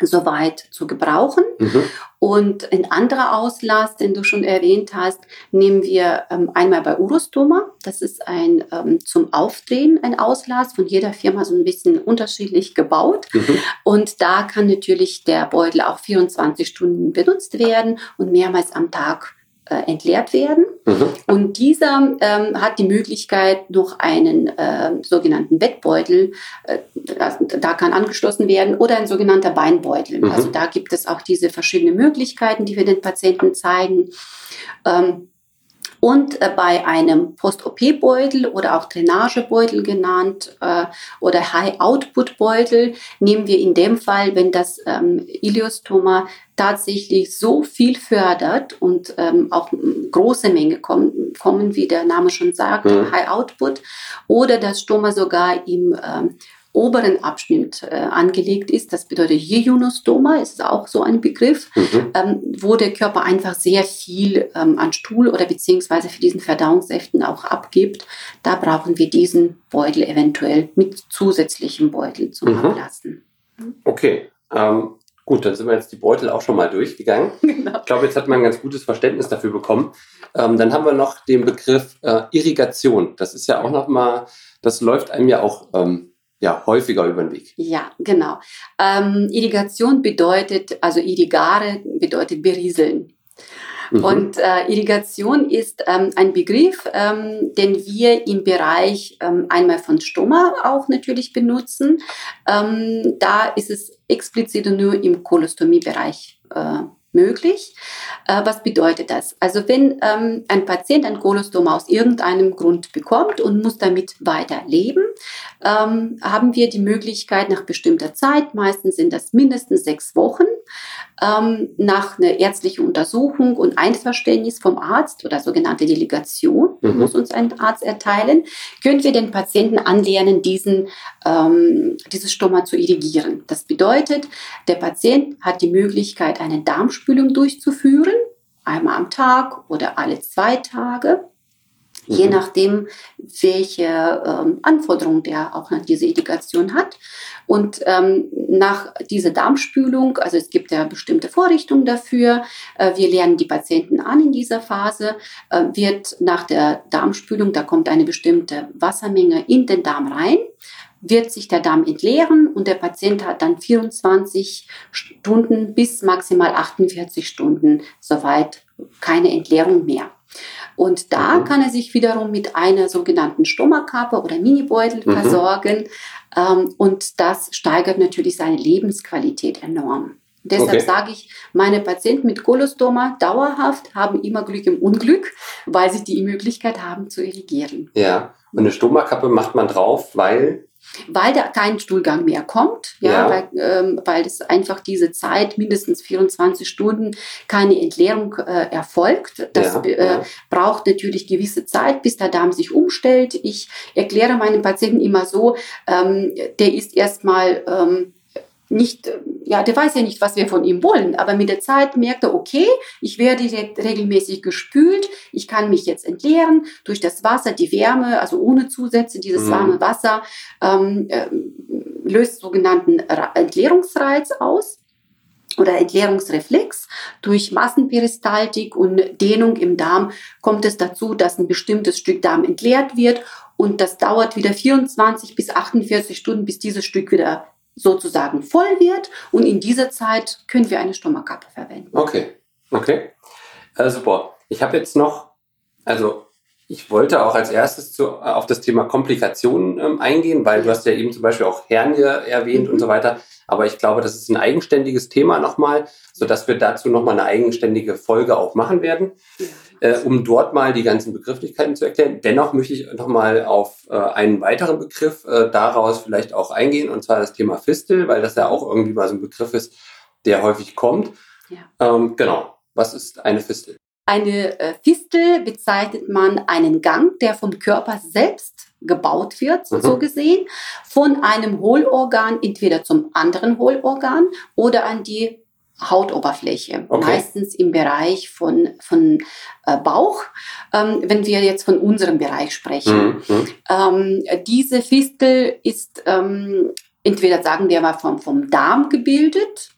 soweit zu gebrauchen. Mhm. Und ein anderer Auslass, den du schon erwähnt hast, nehmen wir ähm, einmal bei Urostoma. Das ist ein ähm, zum Aufdrehen ein Auslass, von jeder Firma so ein bisschen unterschiedlich gebaut. Mhm. Und da kann natürlich der Beutel auch 24 Stunden benutzt werden und mehrmals am Tag äh, entleert werden. Mhm. Und dieser ähm, hat die Möglichkeit, noch einen äh, sogenannten Bettbeutel, äh, da kann angeschlossen werden, oder ein sogenannter Beinbeutel. Mhm. Also da gibt es auch diese verschiedenen Möglichkeiten, die wir den Patienten zeigen. Ähm, und äh, bei einem Post-OP-Beutel oder auch Drainagebeutel genannt äh, oder High-Output-Beutel nehmen wir in dem Fall, wenn das ähm, Iliostoma tatsächlich so viel fördert und ähm, auch große Menge kommen, kommen, wie der Name schon sagt, mhm. High Output, oder das Stoma sogar im ähm, oberen Abschnitt äh, angelegt ist. Das bedeutet Jejunostoma, ist auch so ein Begriff, mhm. ähm, wo der Körper einfach sehr viel ähm, an Stuhl oder beziehungsweise für diesen Verdauungssäften auch abgibt. Da brauchen wir diesen Beutel eventuell mit zusätzlichem Beutel zum mhm. Ablassen. Okay. Ähm, gut, dann sind wir jetzt die Beutel auch schon mal durchgegangen. Genau. Ich glaube, jetzt hat man ein ganz gutes Verständnis dafür bekommen. Ähm, dann haben wir noch den Begriff äh, Irrigation. Das ist ja auch noch mal, das läuft einem ja auch ähm, ja, häufiger über den Weg. Ja, genau. Ähm, Irrigation bedeutet, also irrigare bedeutet berieseln. Mhm. Und äh, Irrigation ist ähm, ein Begriff, ähm, den wir im Bereich ähm, einmal von Stoma auch natürlich benutzen. Ähm, da ist es explizit nur im Kolostomiebereich äh, möglich. Äh, was bedeutet das? Also wenn ähm, ein Patient ein Kolostoma aus irgendeinem Grund bekommt und muss damit weiter leben, ähm, haben wir die Möglichkeit nach bestimmter Zeit, meistens sind das mindestens sechs Wochen, ähm, nach einer ärztlichen Untersuchung und Einverständnis vom Arzt oder sogenannte Delegation, mhm. muss uns ein Arzt erteilen, können wir den Patienten anlernen, diesen, ähm, dieses Stoma zu irrigieren. Das bedeutet, der Patient hat die Möglichkeit, eine Darmspülung durchzuführen, einmal am Tag oder alle zwei Tage je mhm. nachdem, welche ähm, Anforderungen der auch nach dieser Indikation hat. Und ähm, nach dieser Darmspülung, also es gibt ja bestimmte Vorrichtungen dafür, äh, wir lernen die Patienten an in dieser Phase, äh, wird nach der Darmspülung, da kommt eine bestimmte Wassermenge in den Darm rein wird sich der Darm entleeren und der Patient hat dann 24 Stunden bis maximal 48 Stunden soweit keine Entleerung mehr. Und da mhm. kann er sich wiederum mit einer sogenannten Stomakappe oder Minibeutel mhm. versorgen. Ähm, und das steigert natürlich seine Lebensqualität enorm. Deshalb okay. sage ich, meine Patienten mit Kolostoma dauerhaft haben immer Glück im Unglück, weil sie die Möglichkeit haben zu irrigieren. Ja, und eine Stomakappe macht man drauf, weil weil da kein Stuhlgang mehr kommt, ja, ja. Weil, ähm, weil es einfach diese Zeit, mindestens 24 Stunden, keine Entleerung äh, erfolgt. Das ja, äh, ja. braucht natürlich gewisse Zeit, bis der Darm sich umstellt. Ich erkläre meinen Patienten immer so, ähm, der ist erstmal ähm, nicht, ja, der weiß ja nicht, was wir von ihm wollen, aber mit der Zeit merkt er, okay, ich werde regelmäßig gespült, ich kann mich jetzt entleeren durch das Wasser, die Wärme, also ohne Zusätze, dieses mhm. warme Wasser ähm, äh, löst sogenannten Entleerungsreiz aus oder Entleerungsreflex. Durch Massenperistaltik und Dehnung im Darm kommt es dazu, dass ein bestimmtes Stück Darm entleert wird und das dauert wieder 24 bis 48 Stunden, bis dieses Stück wieder sozusagen voll wird und in dieser Zeit können wir eine Stomakappe verwenden. Okay, okay. Äh, super. Ich habe jetzt noch, also ich wollte auch als erstes zu, äh, auf das Thema Komplikationen ähm, eingehen, weil du hast ja eben zum Beispiel auch Hernie erwähnt mhm. und so weiter. Aber ich glaube, das ist ein eigenständiges Thema nochmal, sodass wir dazu nochmal eine eigenständige Folge auch machen werden, äh, um dort mal die ganzen Begrifflichkeiten zu erklären. Dennoch möchte ich nochmal auf äh, einen weiteren Begriff äh, daraus vielleicht auch eingehen, und zwar das Thema Fistel, weil das ja auch irgendwie mal so ein Begriff ist, der häufig kommt. Ja. Ähm, genau. Was ist eine Fistel? Eine äh, Fistel bezeichnet man einen Gang, der vom Körper selbst gebaut wird, mhm. so gesehen, von einem Hohlorgan entweder zum anderen Hohlorgan oder an die Hautoberfläche, okay. meistens im Bereich von, von äh, Bauch, ähm, wenn wir jetzt von unserem Bereich sprechen. Mhm. Ähm, diese Fistel ist ähm, entweder sagen wir mal vom, vom Darm gebildet,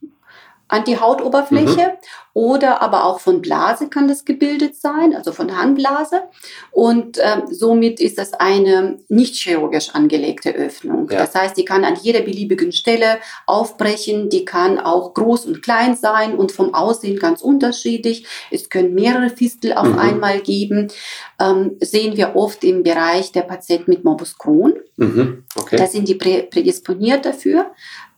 an die Hautoberfläche mhm. oder aber auch von Blase kann das gebildet sein, also von Harnblase. Und ähm, somit ist das eine nicht chirurgisch angelegte Öffnung. Ja. Das heißt, die kann an jeder beliebigen Stelle aufbrechen, die kann auch groß und klein sein und vom Aussehen ganz unterschiedlich. Es können mehrere Fistel auf mhm. einmal geben. Ähm, sehen wir oft im Bereich der Patienten mit Morbus Crohn. Mhm. Okay. Da sind die prädisponiert dafür.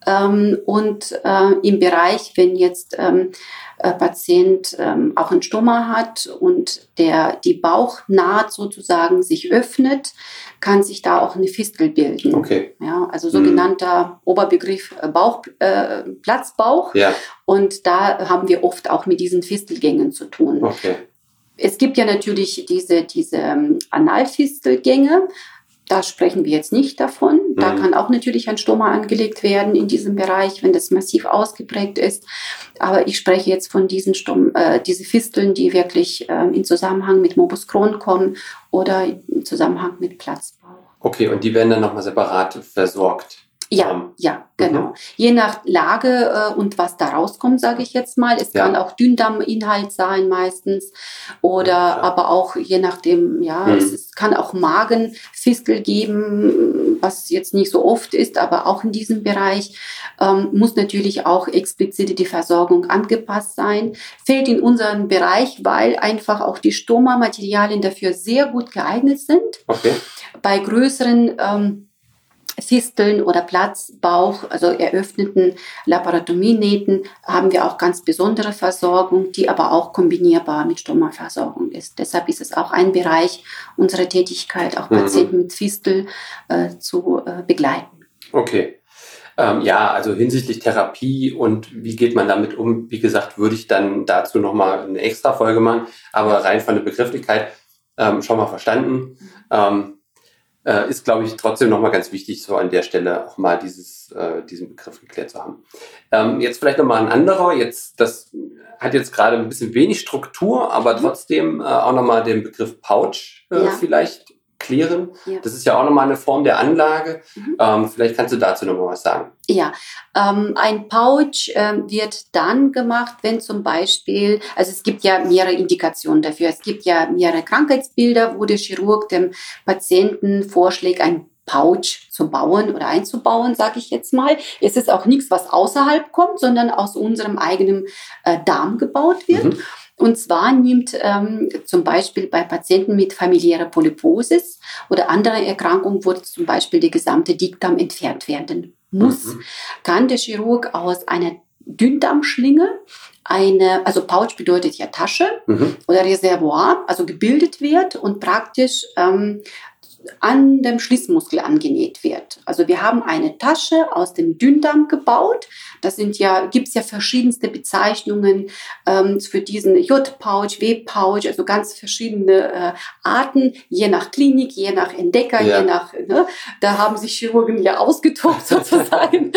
Ähm, und äh, im Bereich, wenn jetzt ähm, äh, Patient ähm, auch ein Stoma hat und der die Bauchnaht sozusagen sich öffnet, kann sich da auch eine Fistel bilden. Okay. Ja, also sogenannter mhm. Oberbegriff äh, Bauch, äh, Platzbauch. Ja. Und da haben wir oft auch mit diesen Fistelgängen zu tun. Okay. Es gibt ja natürlich diese, diese ähm, Analfistelgänge, da sprechen wir jetzt nicht davon. Da mhm. kann auch natürlich ein Stoma angelegt werden in diesem Bereich, wenn das massiv ausgeprägt ist. Aber ich spreche jetzt von diesen Stom äh, diese Fisteln, die wirklich äh, in Zusammenhang mit Morbus Crohn kommen oder im Zusammenhang mit Platzbau. Okay, und die werden dann nochmal separat versorgt. Ja, ja, genau. Mhm. Je nach Lage äh, und was da rauskommt, sage ich jetzt mal. Es ja. kann auch Dünndarminhalt sein meistens oder ja, aber auch je nachdem, ja, mhm. es, es, kann auch Magenfistel geben, was jetzt nicht so oft ist, aber auch in diesem Bereich ähm, muss natürlich auch explizit die Versorgung angepasst sein. Fällt in unseren Bereich, weil einfach auch die Stoma-Materialien dafür sehr gut geeignet sind. Okay. Bei größeren ähm, Fisteln oder Platzbauch, also eröffneten Laparotomienähten, haben wir auch ganz besondere Versorgung, die aber auch kombinierbar mit Stomaversorgung ist. Deshalb ist es auch ein Bereich unserer Tätigkeit, auch mhm. Patienten mit Fistel äh, zu äh, begleiten. Okay. Ähm, ja, also hinsichtlich Therapie und wie geht man damit um, wie gesagt, würde ich dann dazu nochmal eine extra Folge machen, aber rein von der Begrifflichkeit ähm, schon mal verstanden. Ähm, äh, ist, glaube ich, trotzdem nochmal ganz wichtig, so an der Stelle auch mal dieses, äh, diesen Begriff geklärt zu haben. Ähm, jetzt vielleicht nochmal ein anderer, jetzt, das hat jetzt gerade ein bisschen wenig Struktur, aber mhm. trotzdem äh, auch nochmal den Begriff Pouch äh, ja. vielleicht klären. Ja. Das ist ja auch nochmal eine Form der Anlage. Mhm. Ähm, vielleicht kannst du dazu nochmal was sagen. Ja, ähm, ein Pouch ähm, wird dann gemacht, wenn zum Beispiel, also es gibt ja mehrere Indikationen dafür. Es gibt ja mehrere Krankheitsbilder, wo der Chirurg dem Patienten vorschlägt, ein Pouch zu bauen oder einzubauen, sage ich jetzt mal. Es ist auch nichts, was außerhalb kommt, sondern aus unserem eigenen äh, Darm gebaut wird. Mhm. Und zwar nimmt ähm, zum Beispiel bei Patienten mit familiärer Polyposis oder anderen Erkrankungen, wo zum Beispiel der gesamte Dickdarm entfernt werden muss, mhm. kann der Chirurg aus einer Dünndarmschlinge eine, also Pouch bedeutet ja Tasche mhm. oder Reservoir, also gebildet wird und praktisch ähm, an dem Schließmuskel angenäht wird. Also wir haben eine Tasche aus dem Dünndarm gebaut. Das sind ja, gibt es ja verschiedenste Bezeichnungen ähm, für diesen J-Pouch, W-Pouch, also ganz verschiedene äh, Arten, je nach Klinik, je nach Entdecker, ja. je nach, ne, da haben sich Chirurgen ja ausgetobt sozusagen.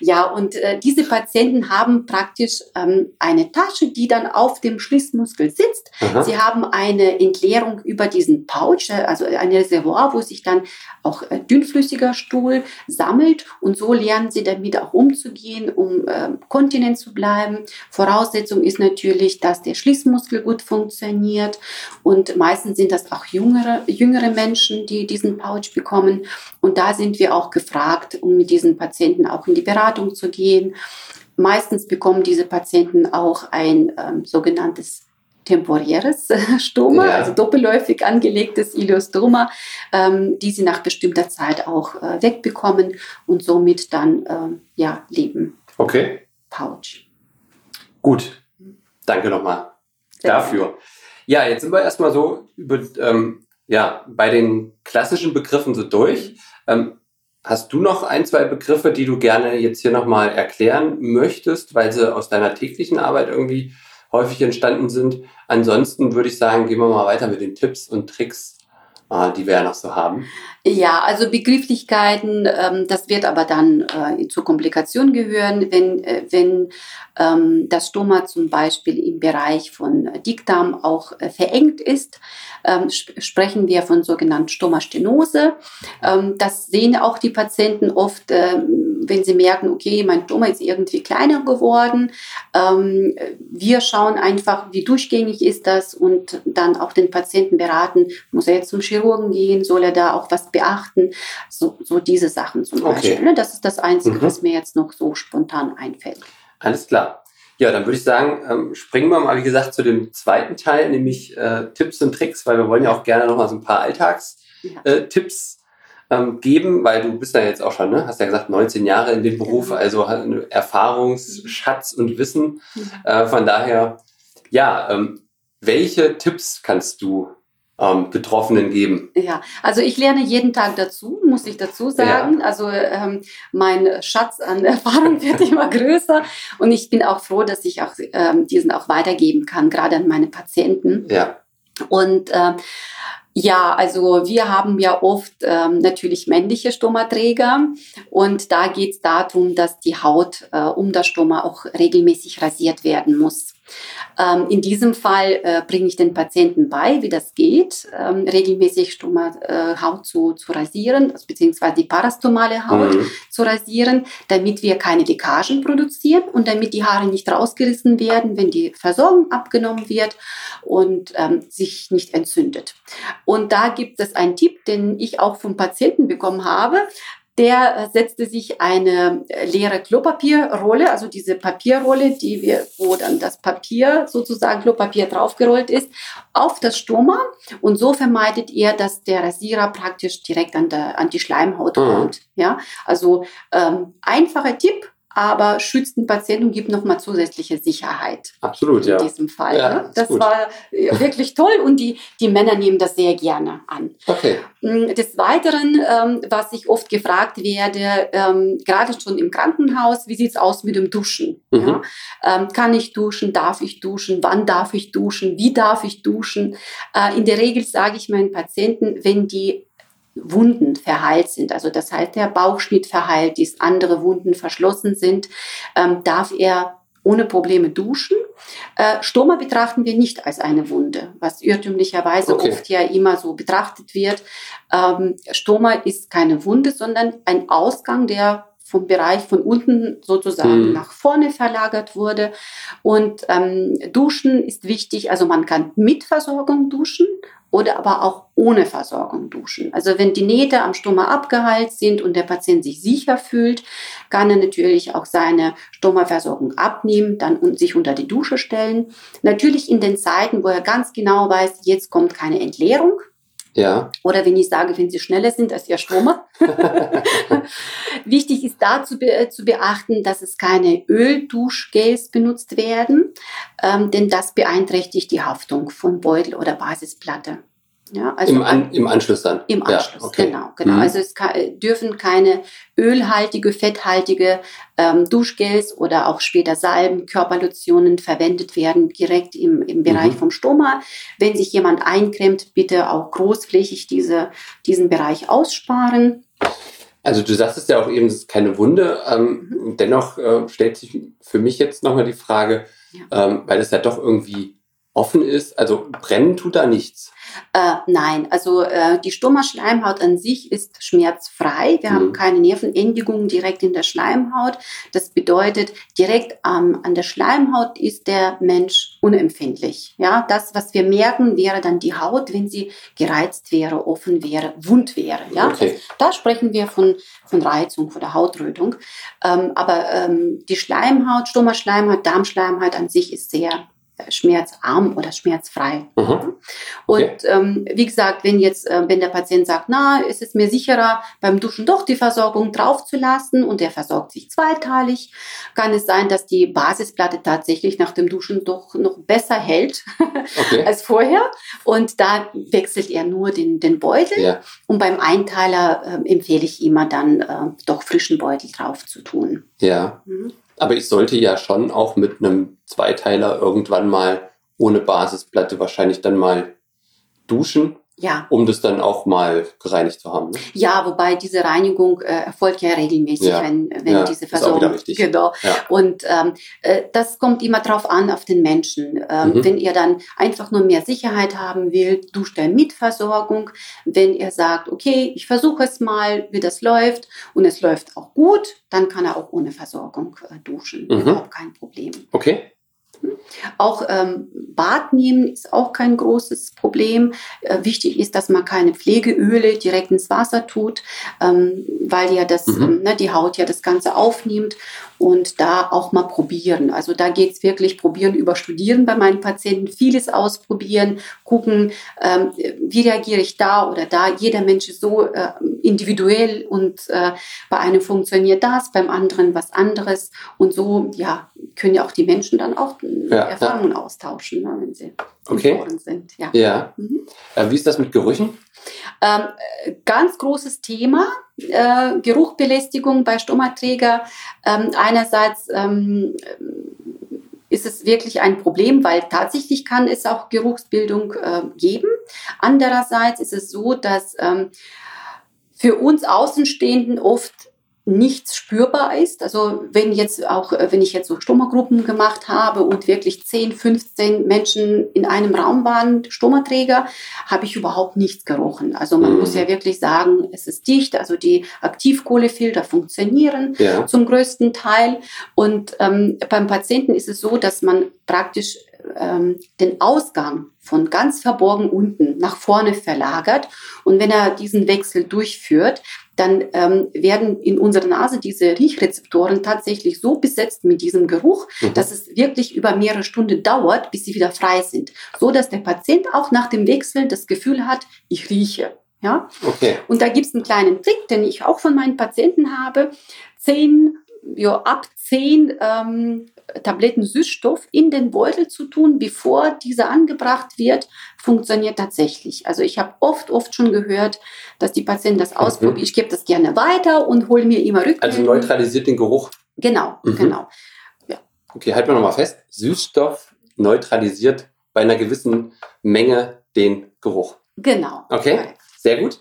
ja, und äh, diese Patienten haben praktisch ähm, eine Tasche, die dann auf dem Schließmuskel sitzt. Aha. Sie haben eine Entleerung über diesen Pouch, äh, also eine Reservoir Reservoir, wo sich dann auch äh, dünnflüssiger Stuhl sammelt und so lernen sie damit auch umzugehen, um äh, kontinent zu bleiben. Voraussetzung ist natürlich, dass der Schließmuskel gut funktioniert und meistens sind das auch jüngere, jüngere Menschen, die diesen Pouch bekommen und da sind wir auch gefragt, um mit diesen Patienten auch in die Beratung zu gehen. Meistens bekommen diese Patienten auch ein ähm, sogenanntes temporäres Stoma, ja. also doppelläufig angelegtes Ileostoma, ähm, die sie nach bestimmter Zeit auch äh, wegbekommen und somit dann äh, ja, leben. Okay. Pouch. Gut, danke nochmal dafür. Ja, jetzt sind wir erstmal so über, ähm, ja, bei den klassischen Begriffen so durch. Ähm, hast du noch ein, zwei Begriffe, die du gerne jetzt hier nochmal erklären möchtest, weil sie aus deiner täglichen Arbeit irgendwie häufig entstanden sind. Ansonsten würde ich sagen, gehen wir mal weiter mit den Tipps und Tricks, äh, die wir ja noch so haben. Ja, also Begrifflichkeiten, ähm, das wird aber dann äh, zu Komplikationen gehören, wenn, äh, wenn ähm, das Stoma zum Beispiel im Bereich von Dickdarm auch verengt ist, ähm, sp sprechen wir von sogenannten Stomastenose. Das sehen auch die Patienten oft, wenn sie merken, okay, mein Stoma ist irgendwie kleiner geworden. Ähm, wir schauen einfach, wie durchgängig ist das und dann auch den Patienten beraten, muss er jetzt zum Chirurgen gehen, soll er da auch was beachten. So, so diese Sachen zum okay. Beispiel. Ne? Das ist das Einzige, mhm. was mir jetzt noch so spontan einfällt. Alles klar. Ja, dann würde ich sagen, ähm, springen wir mal, wie gesagt, zu dem zweiten Teil, nämlich äh, Tipps und Tricks, weil wir wollen ja auch gerne noch mal so ein paar Alltagstipps ja. äh, ähm, geben, weil du bist ja jetzt auch schon, ne, hast ja gesagt, 19 Jahre in dem Beruf, genau. also Erfahrungsschatz und Wissen. Mhm. Äh, von daher, ja, ähm, welche Tipps kannst du ähm, Betroffenen geben? Ja, also ich lerne jeden Tag dazu, muss ich dazu sagen. Ja. Also ähm, mein Schatz an Erfahrung wird immer größer und ich bin auch froh, dass ich auch ähm, diesen auch weitergeben kann, gerade an meine Patienten. Ja. Und äh, ja, also wir haben ja oft ähm, natürlich männliche Stomaträger und da geht es darum, dass die Haut äh, um das Stoma auch regelmäßig rasiert werden muss. Ähm, in diesem Fall äh, bringe ich den Patienten bei, wie das geht, ähm, regelmäßig Stoma, äh, Haut zu, zu rasieren, beziehungsweise die parastomale Haut mhm. zu rasieren, damit wir keine Leckagen produzieren und damit die Haare nicht rausgerissen werden, wenn die Versorgung abgenommen wird und ähm, sich nicht entzündet. Und da gibt es einen Tipp, den ich auch vom Patienten bekommen habe der setzte sich eine äh, leere Klopapierrolle, also diese Papierrolle, die wir, wo dann das Papier sozusagen Klopapier draufgerollt ist, auf das Stoma und so vermeidet er, dass der Rasierer praktisch direkt an, der, an die Schleimhaut mhm. kommt. Ja, also ähm, einfacher Tipp, aber schützt den Patienten und gibt nochmal zusätzliche Sicherheit. Absolut, in ja. In diesem Fall. Ja, ne? Das gut. war äh, wirklich toll und die, die Männer nehmen das sehr gerne an. Okay. Mm, Des Weiteren, ähm, was ich oft gefragt werde, ähm, gerade schon im Krankenhaus, wie sieht's aus mit dem Duschen? Mhm. Ja? Ähm, kann ich duschen? Darf ich duschen? Wann darf ich duschen? Wie darf ich duschen? Äh, in der Regel sage ich meinen Patienten, wenn die Wunden verheilt sind, also das heißt, der Bauchschnitt verheilt ist, andere Wunden verschlossen sind, ähm, darf er ohne Probleme duschen. Äh, Stoma betrachten wir nicht als eine Wunde, was irrtümlicherweise Okay. oft ja immer so betrachtet wird. Ähm, Stoma ist keine Wunde, sondern ein Ausgang, der vom Bereich von unten sozusagen Mhm. nach vorne verlagert wurde. Und ähm, Duschen ist wichtig, also man kann mit Versorgung duschen oder aber auch ohne Versorgung duschen. Also wenn die Nähte am Stoma abgeheilt sind und der Patient sich sicher fühlt, kann er natürlich auch seine Stomaversorgung abnehmen, dann sich unter die Dusche stellen. Natürlich in den Zeiten, wo er ganz genau weiß, jetzt kommt keine Entleerung. Ja. Oder wenn ich sage, wenn sie schneller sind als ihr Stoma. Wichtig ist da zu, be zu beachten, dass es keine Ölduschgels benutzt werden, ähm, denn das beeinträchtigt die Haftung von Beutel oder Basisplatte. Ja, also Im, An im Anschluss dann. im Ja, Anschluss, okay. genau, genau. Mhm. Also es ka- dürfen keine ölhaltige, fetthaltige ähm, Duschgels oder auch später Salben, Körperlotionen verwendet werden, direkt im, im Bereich Mhm. vom Stoma. Wenn sich jemand eincremt, bitte auch großflächig diese, diesen Bereich aussparen. Also du sagst es ja auch eben, es ist keine Wunde. Ähm, Mhm. Dennoch äh, stellt sich für mich jetzt nochmal die Frage, ähm, weil es ja doch irgendwie offen ist. Also brennen tut da nichts. Äh, nein, also äh, die Stomaschleimhaut an sich ist schmerzfrei. Wir Mhm. haben keine Nervenendigungen direkt in der Schleimhaut. Das bedeutet, direkt ähm, an der Schleimhaut ist der Mensch unempfindlich. Ja, das, was wir merken, wäre dann die Haut, wenn sie gereizt wäre, offen wäre, wund wäre. Ja, Okay. da sprechen wir von, von Reizung, von der Hautrötung. Ähm, aber ähm, die Schleimhaut, Stomaschleimhaut, Darmschleimhaut an sich ist sehr schmerzarm oder schmerzfrei. Mhm. Und ähm, wie gesagt, wenn jetzt, äh, wenn der Patient sagt, na, es ist mir sicherer, beim Duschen doch die Versorgung draufzulassen und er versorgt sich zweiteilig, kann es sein, dass die Basisplatte tatsächlich nach dem Duschen doch noch besser hält Okay. als vorher. Und da wechselt er nur den, den Beutel. Ja. Und beim Einteiler äh, empfehle ich immer dann äh, doch frischen Beutel drauf zu tun. Ja. Mhm. Aber ich sollte ja schon auch mit einem Zweiteiler irgendwann mal ohne Basisplatte wahrscheinlich dann mal duschen, Ja, um das dann auch mal gereinigt zu haben. Ne? ja, wobei diese Reinigung äh, erfolgt ja regelmäßig, Ja. wenn, wenn Ja, diese ist auch Versorgung. wieder richtig. Genau. Ja. Und ähm, äh, das kommt immer drauf an, auf den Menschen. Ähm, Mhm. Wenn ihr dann einfach nur mehr Sicherheit haben will, duscht er mit Versorgung. Wenn er sagt, okay, ich versuche es mal, wie das läuft und es läuft auch gut, dann kann er auch ohne Versorgung äh, duschen. Mhm. Überhaupt kein Problem. Okay. Auch ähm, Bad nehmen ist auch kein großes Problem. Äh, wichtig ist, dass man keine Pflegeöle direkt ins Wasser tut, ähm, weil ja das, Mhm. ähm, ne, die Haut ja das Ganze aufnimmt und da auch mal probieren. Also da geht's wirklich probieren über Studieren bei meinen Patienten, vieles ausprobieren, gucken, ähm, wie reagiere ich da oder da. Jeder Mensch ist so äh, individuell und äh, bei einem funktioniert das, beim anderen was anderes und so, ja, können ja auch die Menschen dann auch Ja, Erfahrungen austauschen, ne, wenn sie Okay. im Foren sind. Ja. Ja. Mhm. Äh, wie ist das mit Gerüchen? Ähm, äh, ganz großes Thema, äh, Geruchbelästigung bei Stomaträger. Ähm, einerseits ähm, ist es wirklich ein Problem, weil tatsächlich kann es auch Geruchsbildung äh, geben. Andererseits ist es so, dass ähm, für uns Außenstehenden oft nichts spürbar ist. Also wenn jetzt auch, äh, wenn ich jetzt so Stomagruppen gemacht habe und wirklich 10, 15 Menschen in einem Raum waren, Stomaträger, habe ich überhaupt nichts gerochen. Also man Mhm. muss ja wirklich sagen, es ist dicht, also die Aktivkohlefilter funktionieren Ja. zum größten Teil. Und ähm, beim Patienten ist es so, dass man praktisch ähm, den Ausgang von ganz verborgen unten nach vorne verlagert. Und wenn er diesen Wechsel durchführt, dann ähm, werden in unserer Nase diese Riechrezeptoren tatsächlich so besetzt mit diesem Geruch, Mhm. dass es wirklich über mehrere Stunden dauert, bis sie wieder frei sind. So dass der Patient auch nach dem Wechsel das Gefühl hat, ich rieche. Ja? Okay. Und da gibt es einen kleinen Trick, den ich auch von meinen Patienten habe. Zehn ja, ab zehn ähm, Tabletten Süßstoff in den Beutel zu tun, bevor dieser angebracht wird, funktioniert tatsächlich. Also ich habe oft, oft schon gehört, dass die Patienten das mhm. ausprobieren. Ich gebe das gerne weiter und hole mir immer Rückmeldungen. Also neutralisiert den Geruch. Genau, mhm. genau. Ja. Okay, halten wir nochmal fest. Süßstoff neutralisiert bei einer gewissen Menge den Geruch. Genau. Okay, sehr gut.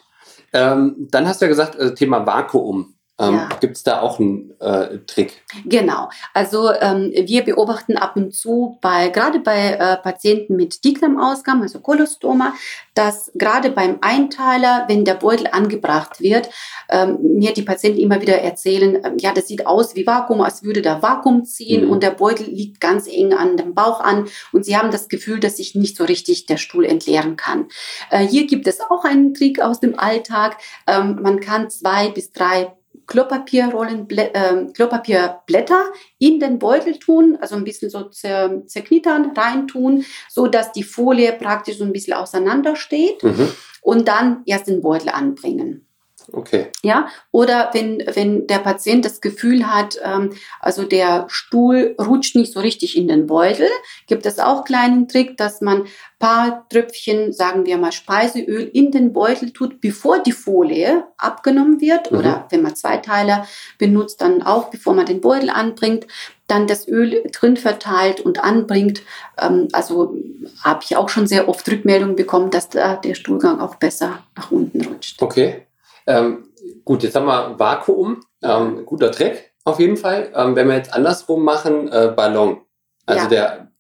Ähm, dann hast du ja gesagt, äh, Thema Vakuum. Ähm, ja. Gibt es da auch einen äh, Trick? Genau. Also ähm, wir beobachten ab und zu bei gerade bei äh, Patienten mit Dickdarmausgang, also Kolostoma, dass gerade beim Einteiler, wenn der Beutel angebracht wird, ähm, mir die Patienten immer wieder erzählen, äh, ja, das sieht aus wie Vakuum, als würde da Vakuum ziehen mhm. und der Beutel liegt ganz eng an dem Bauch an und sie haben das Gefühl, dass sich nicht so richtig der Stuhl entleeren kann. Äh, hier gibt es auch einen Trick aus dem Alltag. Ähm, man kann zwei bis drei Klopapierrollen, äh, Klopapierblätter in den Beutel tun, also ein bisschen so zer, zerknittern, reintun, so dass die Folie praktisch so ein bisschen auseinander steht mhm. und dann erst den Beutel anbringen. Okay. Ja, oder wenn, wenn der Patient das Gefühl hat, ähm, also der Stuhl rutscht nicht so richtig in den Beutel, gibt es auch kleinen Trick, dass man paar Tröpfchen, sagen wir mal Speiseöl in den Beutel tut, bevor die Folie abgenommen wird mhm. oder wenn man Zweiteiler benutzt, dann auch bevor man den Beutel anbringt, dann das Öl drin verteilt und anbringt. Ähm, also habe ich auch schon sehr oft Rückmeldungen bekommen, dass da der Stuhlgang auch besser nach unten rutscht. Okay. Ähm, gut, jetzt haben wir Vakuum, ähm, guter Trick auf jeden Fall. Ähm, wenn wir jetzt andersrum machen, äh, Ballon. Also ja. der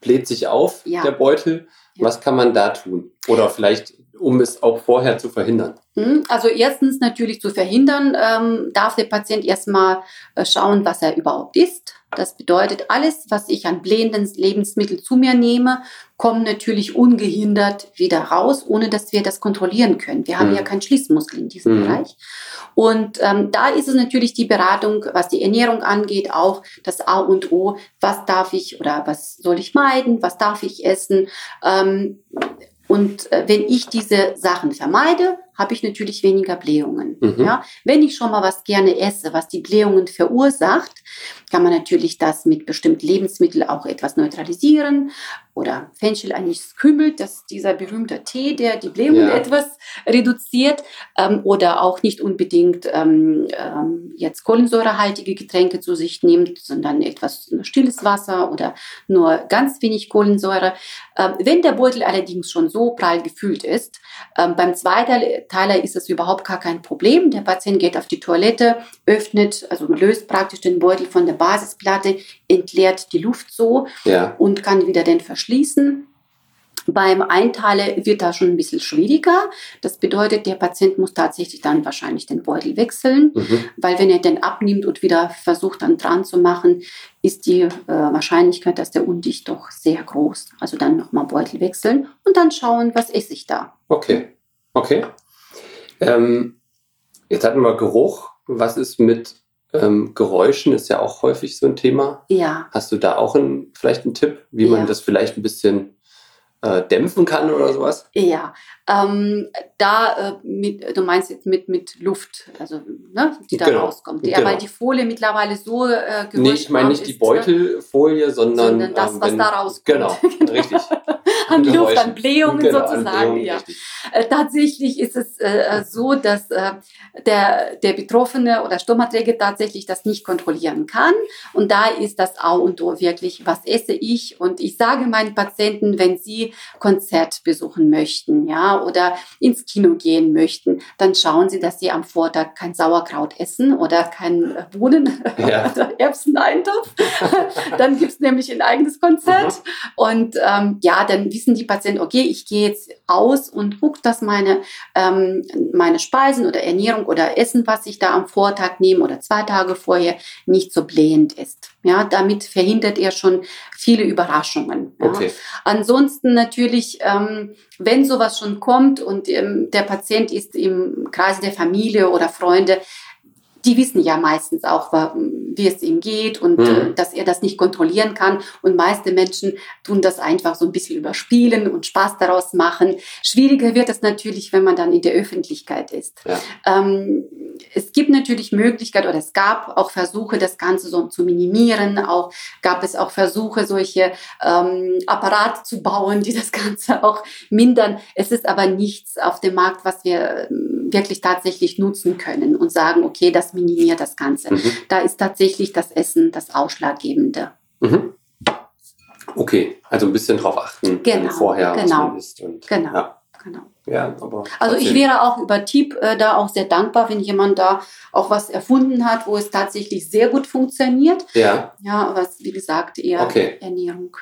bläht sich auf, ja. der Beutel. Ja. Was kann man da tun? Oder vielleicht, um es auch vorher zu verhindern? Hm, also erstens natürlich zu verhindern, ähm, darf der Patient erstmal äh, schauen, was er überhaupt isst. Das bedeutet, alles, was ich an blähenden Lebensmitteln zu mir nehme, kommt natürlich ungehindert wieder raus, ohne dass wir das kontrollieren können. Wir haben mhm. ja keinen Schließmuskel in diesem mhm. Bereich. Und ähm, da ist es natürlich die Beratung, was die Ernährung angeht, auch das A und O. Was darf ich oder was soll ich meiden? Was darf ich essen? Ähm, und äh, wenn ich diese Sachen vermeide, habe ich natürlich weniger Blähungen. Mhm. Ja? Wenn ich schon mal was gerne esse, was die Blähungen verursacht, kann man natürlich das mit bestimmten Lebensmitteln auch etwas neutralisieren. Oder Fenchel eigentlich Kümmel, das ist dieser berühmte Tee, der die Blähungen ja. etwas reduziert. Ähm, oder auch nicht unbedingt ähm, ähm, jetzt kohlensäurehaltige Getränke zu sich nimmt, sondern etwas stilles Wasser oder nur ganz wenig Kohlensäure. Ähm, wenn der Beutel allerdings schon so prall gefüllt ist, ähm, beim zweiten Teiler ist es überhaupt gar kein Problem. Der Patient geht auf die Toilette, öffnet, also löst praktisch den Beutel von der Basisplatte, entleert die Luft so ja. und kann wieder den verschließen. Beim Einteiler wird das schon ein bisschen schwieriger. Das bedeutet, der Patient muss tatsächlich dann wahrscheinlich den Beutel wechseln, mhm. weil wenn er den abnimmt und wieder versucht dann dran zu machen, ist die äh, Wahrscheinlichkeit, dass der undicht doch sehr groß. Also dann nochmal Beutel wechseln und dann schauen, was esse ich da. Okay, okay. Ähm, jetzt hatten wir Geruch. Was ist mit ähm, Geräuschen? Ist ja auch häufig so ein Thema. Ja. Hast du da auch ein, vielleicht einen Tipp, wie man das vielleicht ein bisschen äh, dämpfen kann oder sowas? Ja, ähm, da, äh, mit, du meinst jetzt mit, mit Luft, also, ne, die da genau. rauskommt. Ja, genau. weil die Folie mittlerweile so äh, Nee, ich meine nicht die ne? Beutelfolie, sondern, sondern das, ähm, was wenn, da rauskommt. Genau, richtig. an Luft, an Blähungen genau, sozusagen. An Blähungen, ja. Äh, tatsächlich ist es äh, so, dass äh, der, der Betroffene oder Stomaträger tatsächlich das nicht kontrollieren kann. Und da ist das A und O wirklich, was esse ich? Und ich sage meinen Patienten, wenn sie Konzert besuchen möchten, ja, oder ins Kino gehen möchten, dann schauen sie, dass sie am Vortag kein Sauerkraut essen oder kein Bohnen- ja. oder Erbseneintopf. dann gibt's nämlich ein eigenes Konzert. Mhm. Und ähm, ja, dann wissen die Patienten, okay, ich gehe jetzt aus und gucke, dass meine, ähm, meine Speisen oder Ernährung oder Essen, was ich da am Vortag nehme oder zwei Tage vorher, nicht so blähend ist. Ja, damit verhindert er schon viele Überraschungen. Ja. Okay. Ansonsten natürlich, ähm, wenn sowas schon kommt und ähm, der Patient ist im Kreise der Familie oder Freunde, die wissen ja meistens auch, wie es ihm geht und mhm. äh, dass er das nicht kontrollieren kann. Und meiste Menschen tun das einfach so ein bisschen überspielen und Spaß daraus machen. Schwieriger wird es natürlich, wenn man dann in der Öffentlichkeit ist. Ja. Ähm, es gibt natürlich Möglichkeiten oder es gab auch Versuche, das Ganze so zu minimieren. Auch gab es auch Versuche, solche ähm, Apparate zu bauen, die das Ganze auch mindern. Es ist aber nichts auf dem Markt, was wir ähm, wirklich tatsächlich nutzen können und sagen, okay, das minimiert das Ganze. Mhm. Da ist tatsächlich das Essen das Ausschlaggebende. Mhm. Okay, also ein bisschen drauf achten genau, vorher, genau, was man isst. Und, genau, ja. genau. Ja, also ich wäre auch über Tipp äh, da auch sehr dankbar, wenn jemand da auch was erfunden hat, wo es tatsächlich sehr gut funktioniert. Ja. Ja, was wie gesagt eher okay. Ernährung.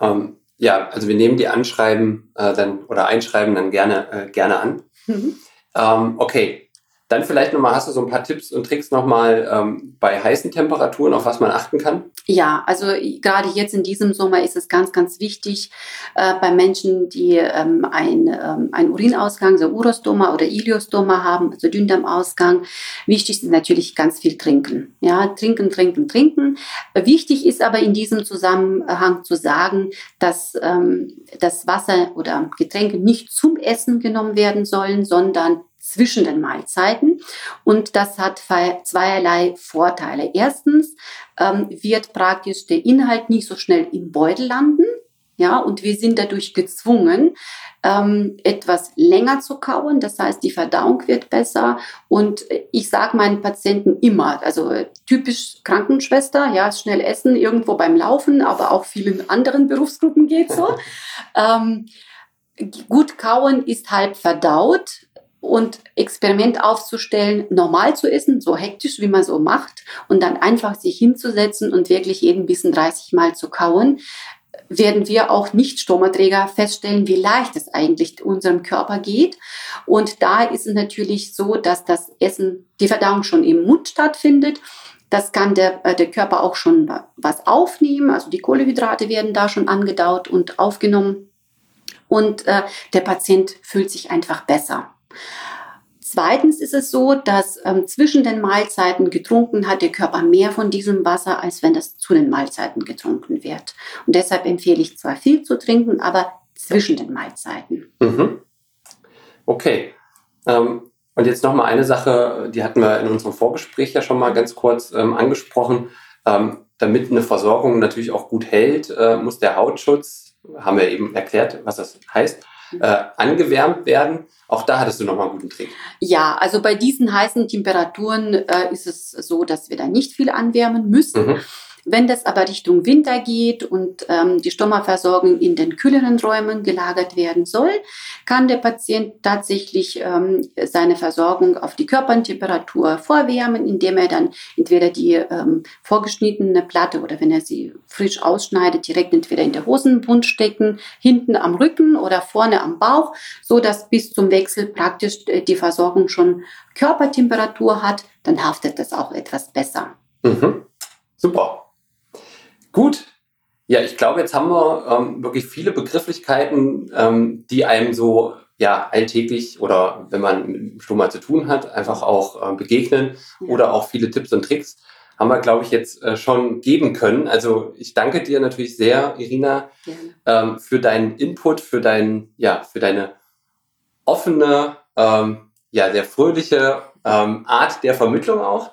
Ähm, ja, also wir nehmen die Anschreiben äh, dann oder Einschreiben dann gerne äh, gerne an. Mhm. Ähm, okay, dann vielleicht nochmal, hast du so ein paar Tipps und Tricks nochmal ähm, bei heißen Temperaturen, auf was man achten kann? Ja, also gerade jetzt in diesem Sommer ist es ganz, ganz wichtig äh, bei Menschen, die ähm, ein, ähm, einen Urinausgang, so Urostoma oder Iliostoma haben, also Dünndarmausgang. Wichtig ist natürlich ganz viel trinken. Ja, trinken, trinken, trinken. Wichtig ist aber in diesem Zusammenhang zu sagen, dass ähm, das Wasser oder Getränke nicht zum Essen genommen werden sollen, sondern zwischen den Mahlzeiten. Und das hat zweierlei Vorteile. Erstens ähm, wird praktisch der Inhalt nicht so schnell im Beutel landen. Ja, und wir sind dadurch gezwungen, ähm, etwas länger zu kauen. Das heißt, die Verdauung wird besser. Und ich sage meinen Patienten immer, also typisch Krankenschwester, ja, schnell essen irgendwo beim Laufen, aber auch vielen anderen Berufsgruppen geht so. ähm, gut kauen ist halb verdaut und Experiment aufzustellen, normal zu essen, so hektisch, wie man so macht, und dann einfach sich hinzusetzen und wirklich jeden Bissen 30 Mal zu kauen, werden wir auch Nicht-Stomaträger feststellen, wie leicht es eigentlich unserem Körper geht. Und da ist es natürlich so, dass das Essen, die Verdauung schon im Mund stattfindet. Das kann der, äh, der Körper auch schon was aufnehmen. Also die Kohlehydrate werden da schon angedaut und aufgenommen. Und äh, der Patient fühlt sich einfach besser. Zweitens ist es so, dass ähm, zwischen den Mahlzeiten getrunken hat der Körper mehr von diesem Wasser, als wenn das zu den Mahlzeiten getrunken wird. Und deshalb empfehle ich zwar viel zu trinken, aber zwischen den Mahlzeiten. Mhm. Okay. Ähm, und jetzt noch mal eine Sache, die hatten wir in unserem Vorgespräch ja schon mal ganz kurz ähm, angesprochen. Ähm, damit eine Versorgung natürlich auch gut hält, äh, muss der Hautschutz, haben wir eben erklärt, was das heißt, äh, angewärmt werden. Auch da hattest du nochmal einen guten Trick. Ja, also bei diesen heißen Temperaturen äh, ist es so, dass wir da nicht viel anwärmen müssen. Mhm. Wenn das aber Richtung Winter geht und ähm, die Stomaversorgung in den kühleren Räumen gelagert werden soll, kann der Patient tatsächlich ähm, seine Versorgung auf die Körpertemperatur vorwärmen, indem er dann entweder die ähm, vorgeschnittene Platte oder wenn er sie frisch ausschneidet, direkt entweder in der Hosenbund stecken, hinten am Rücken oder vorne am Bauch, so dass bis zum Wechsel praktisch äh, die Versorgung schon Körpertemperatur hat, dann haftet das auch etwas besser. Mhm. Super. Gut. Ja, ich glaube, jetzt haben wir ähm, wirklich viele Begrifflichkeiten, ähm, die einem so ja alltäglich oder wenn man mit Stoma zu tun hat, einfach auch äh, begegnen ja. oder auch viele Tipps und Tricks haben wir, glaube ich, jetzt äh, schon geben können. Also ich danke dir natürlich sehr, Irina, ähm, für deinen Input, für dein, ja, für deine offene, ähm, ja, sehr fröhliche ähm, Art der Vermittlung auch.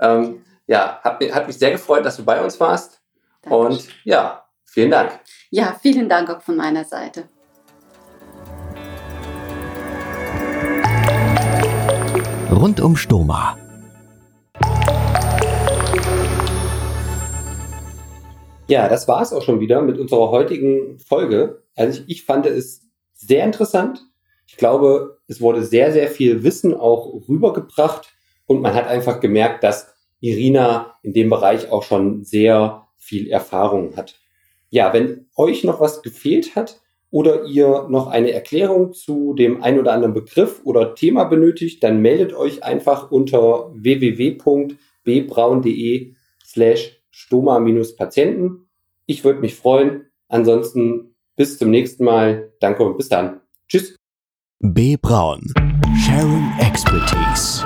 Ähm, ja, hat, hat mich sehr gefreut, dass du bei uns warst. Und ja, vielen Dank. Ja, vielen Dank auch von meiner Seite. Rund um Stoma. Ja, das war es auch schon wieder mit unserer heutigen Folge. Also ich, ich fand es sehr interessant. Ich glaube, es wurde sehr, sehr viel Wissen auch rübergebracht und man hat einfach gemerkt, dass Irina in dem Bereich auch schon sehr viel Erfahrung hat. Ja, wenn euch noch was gefehlt hat oder ihr noch eine Erklärung zu dem ein oder anderen Begriff oder Thema benötigt, dann meldet euch einfach unter www.bbraun.de slash stoma-patienten. Ich würde mich freuen. Ansonsten bis zum nächsten Mal. Danke und bis dann. Tschüss. B. Braun. Sharing Expertise.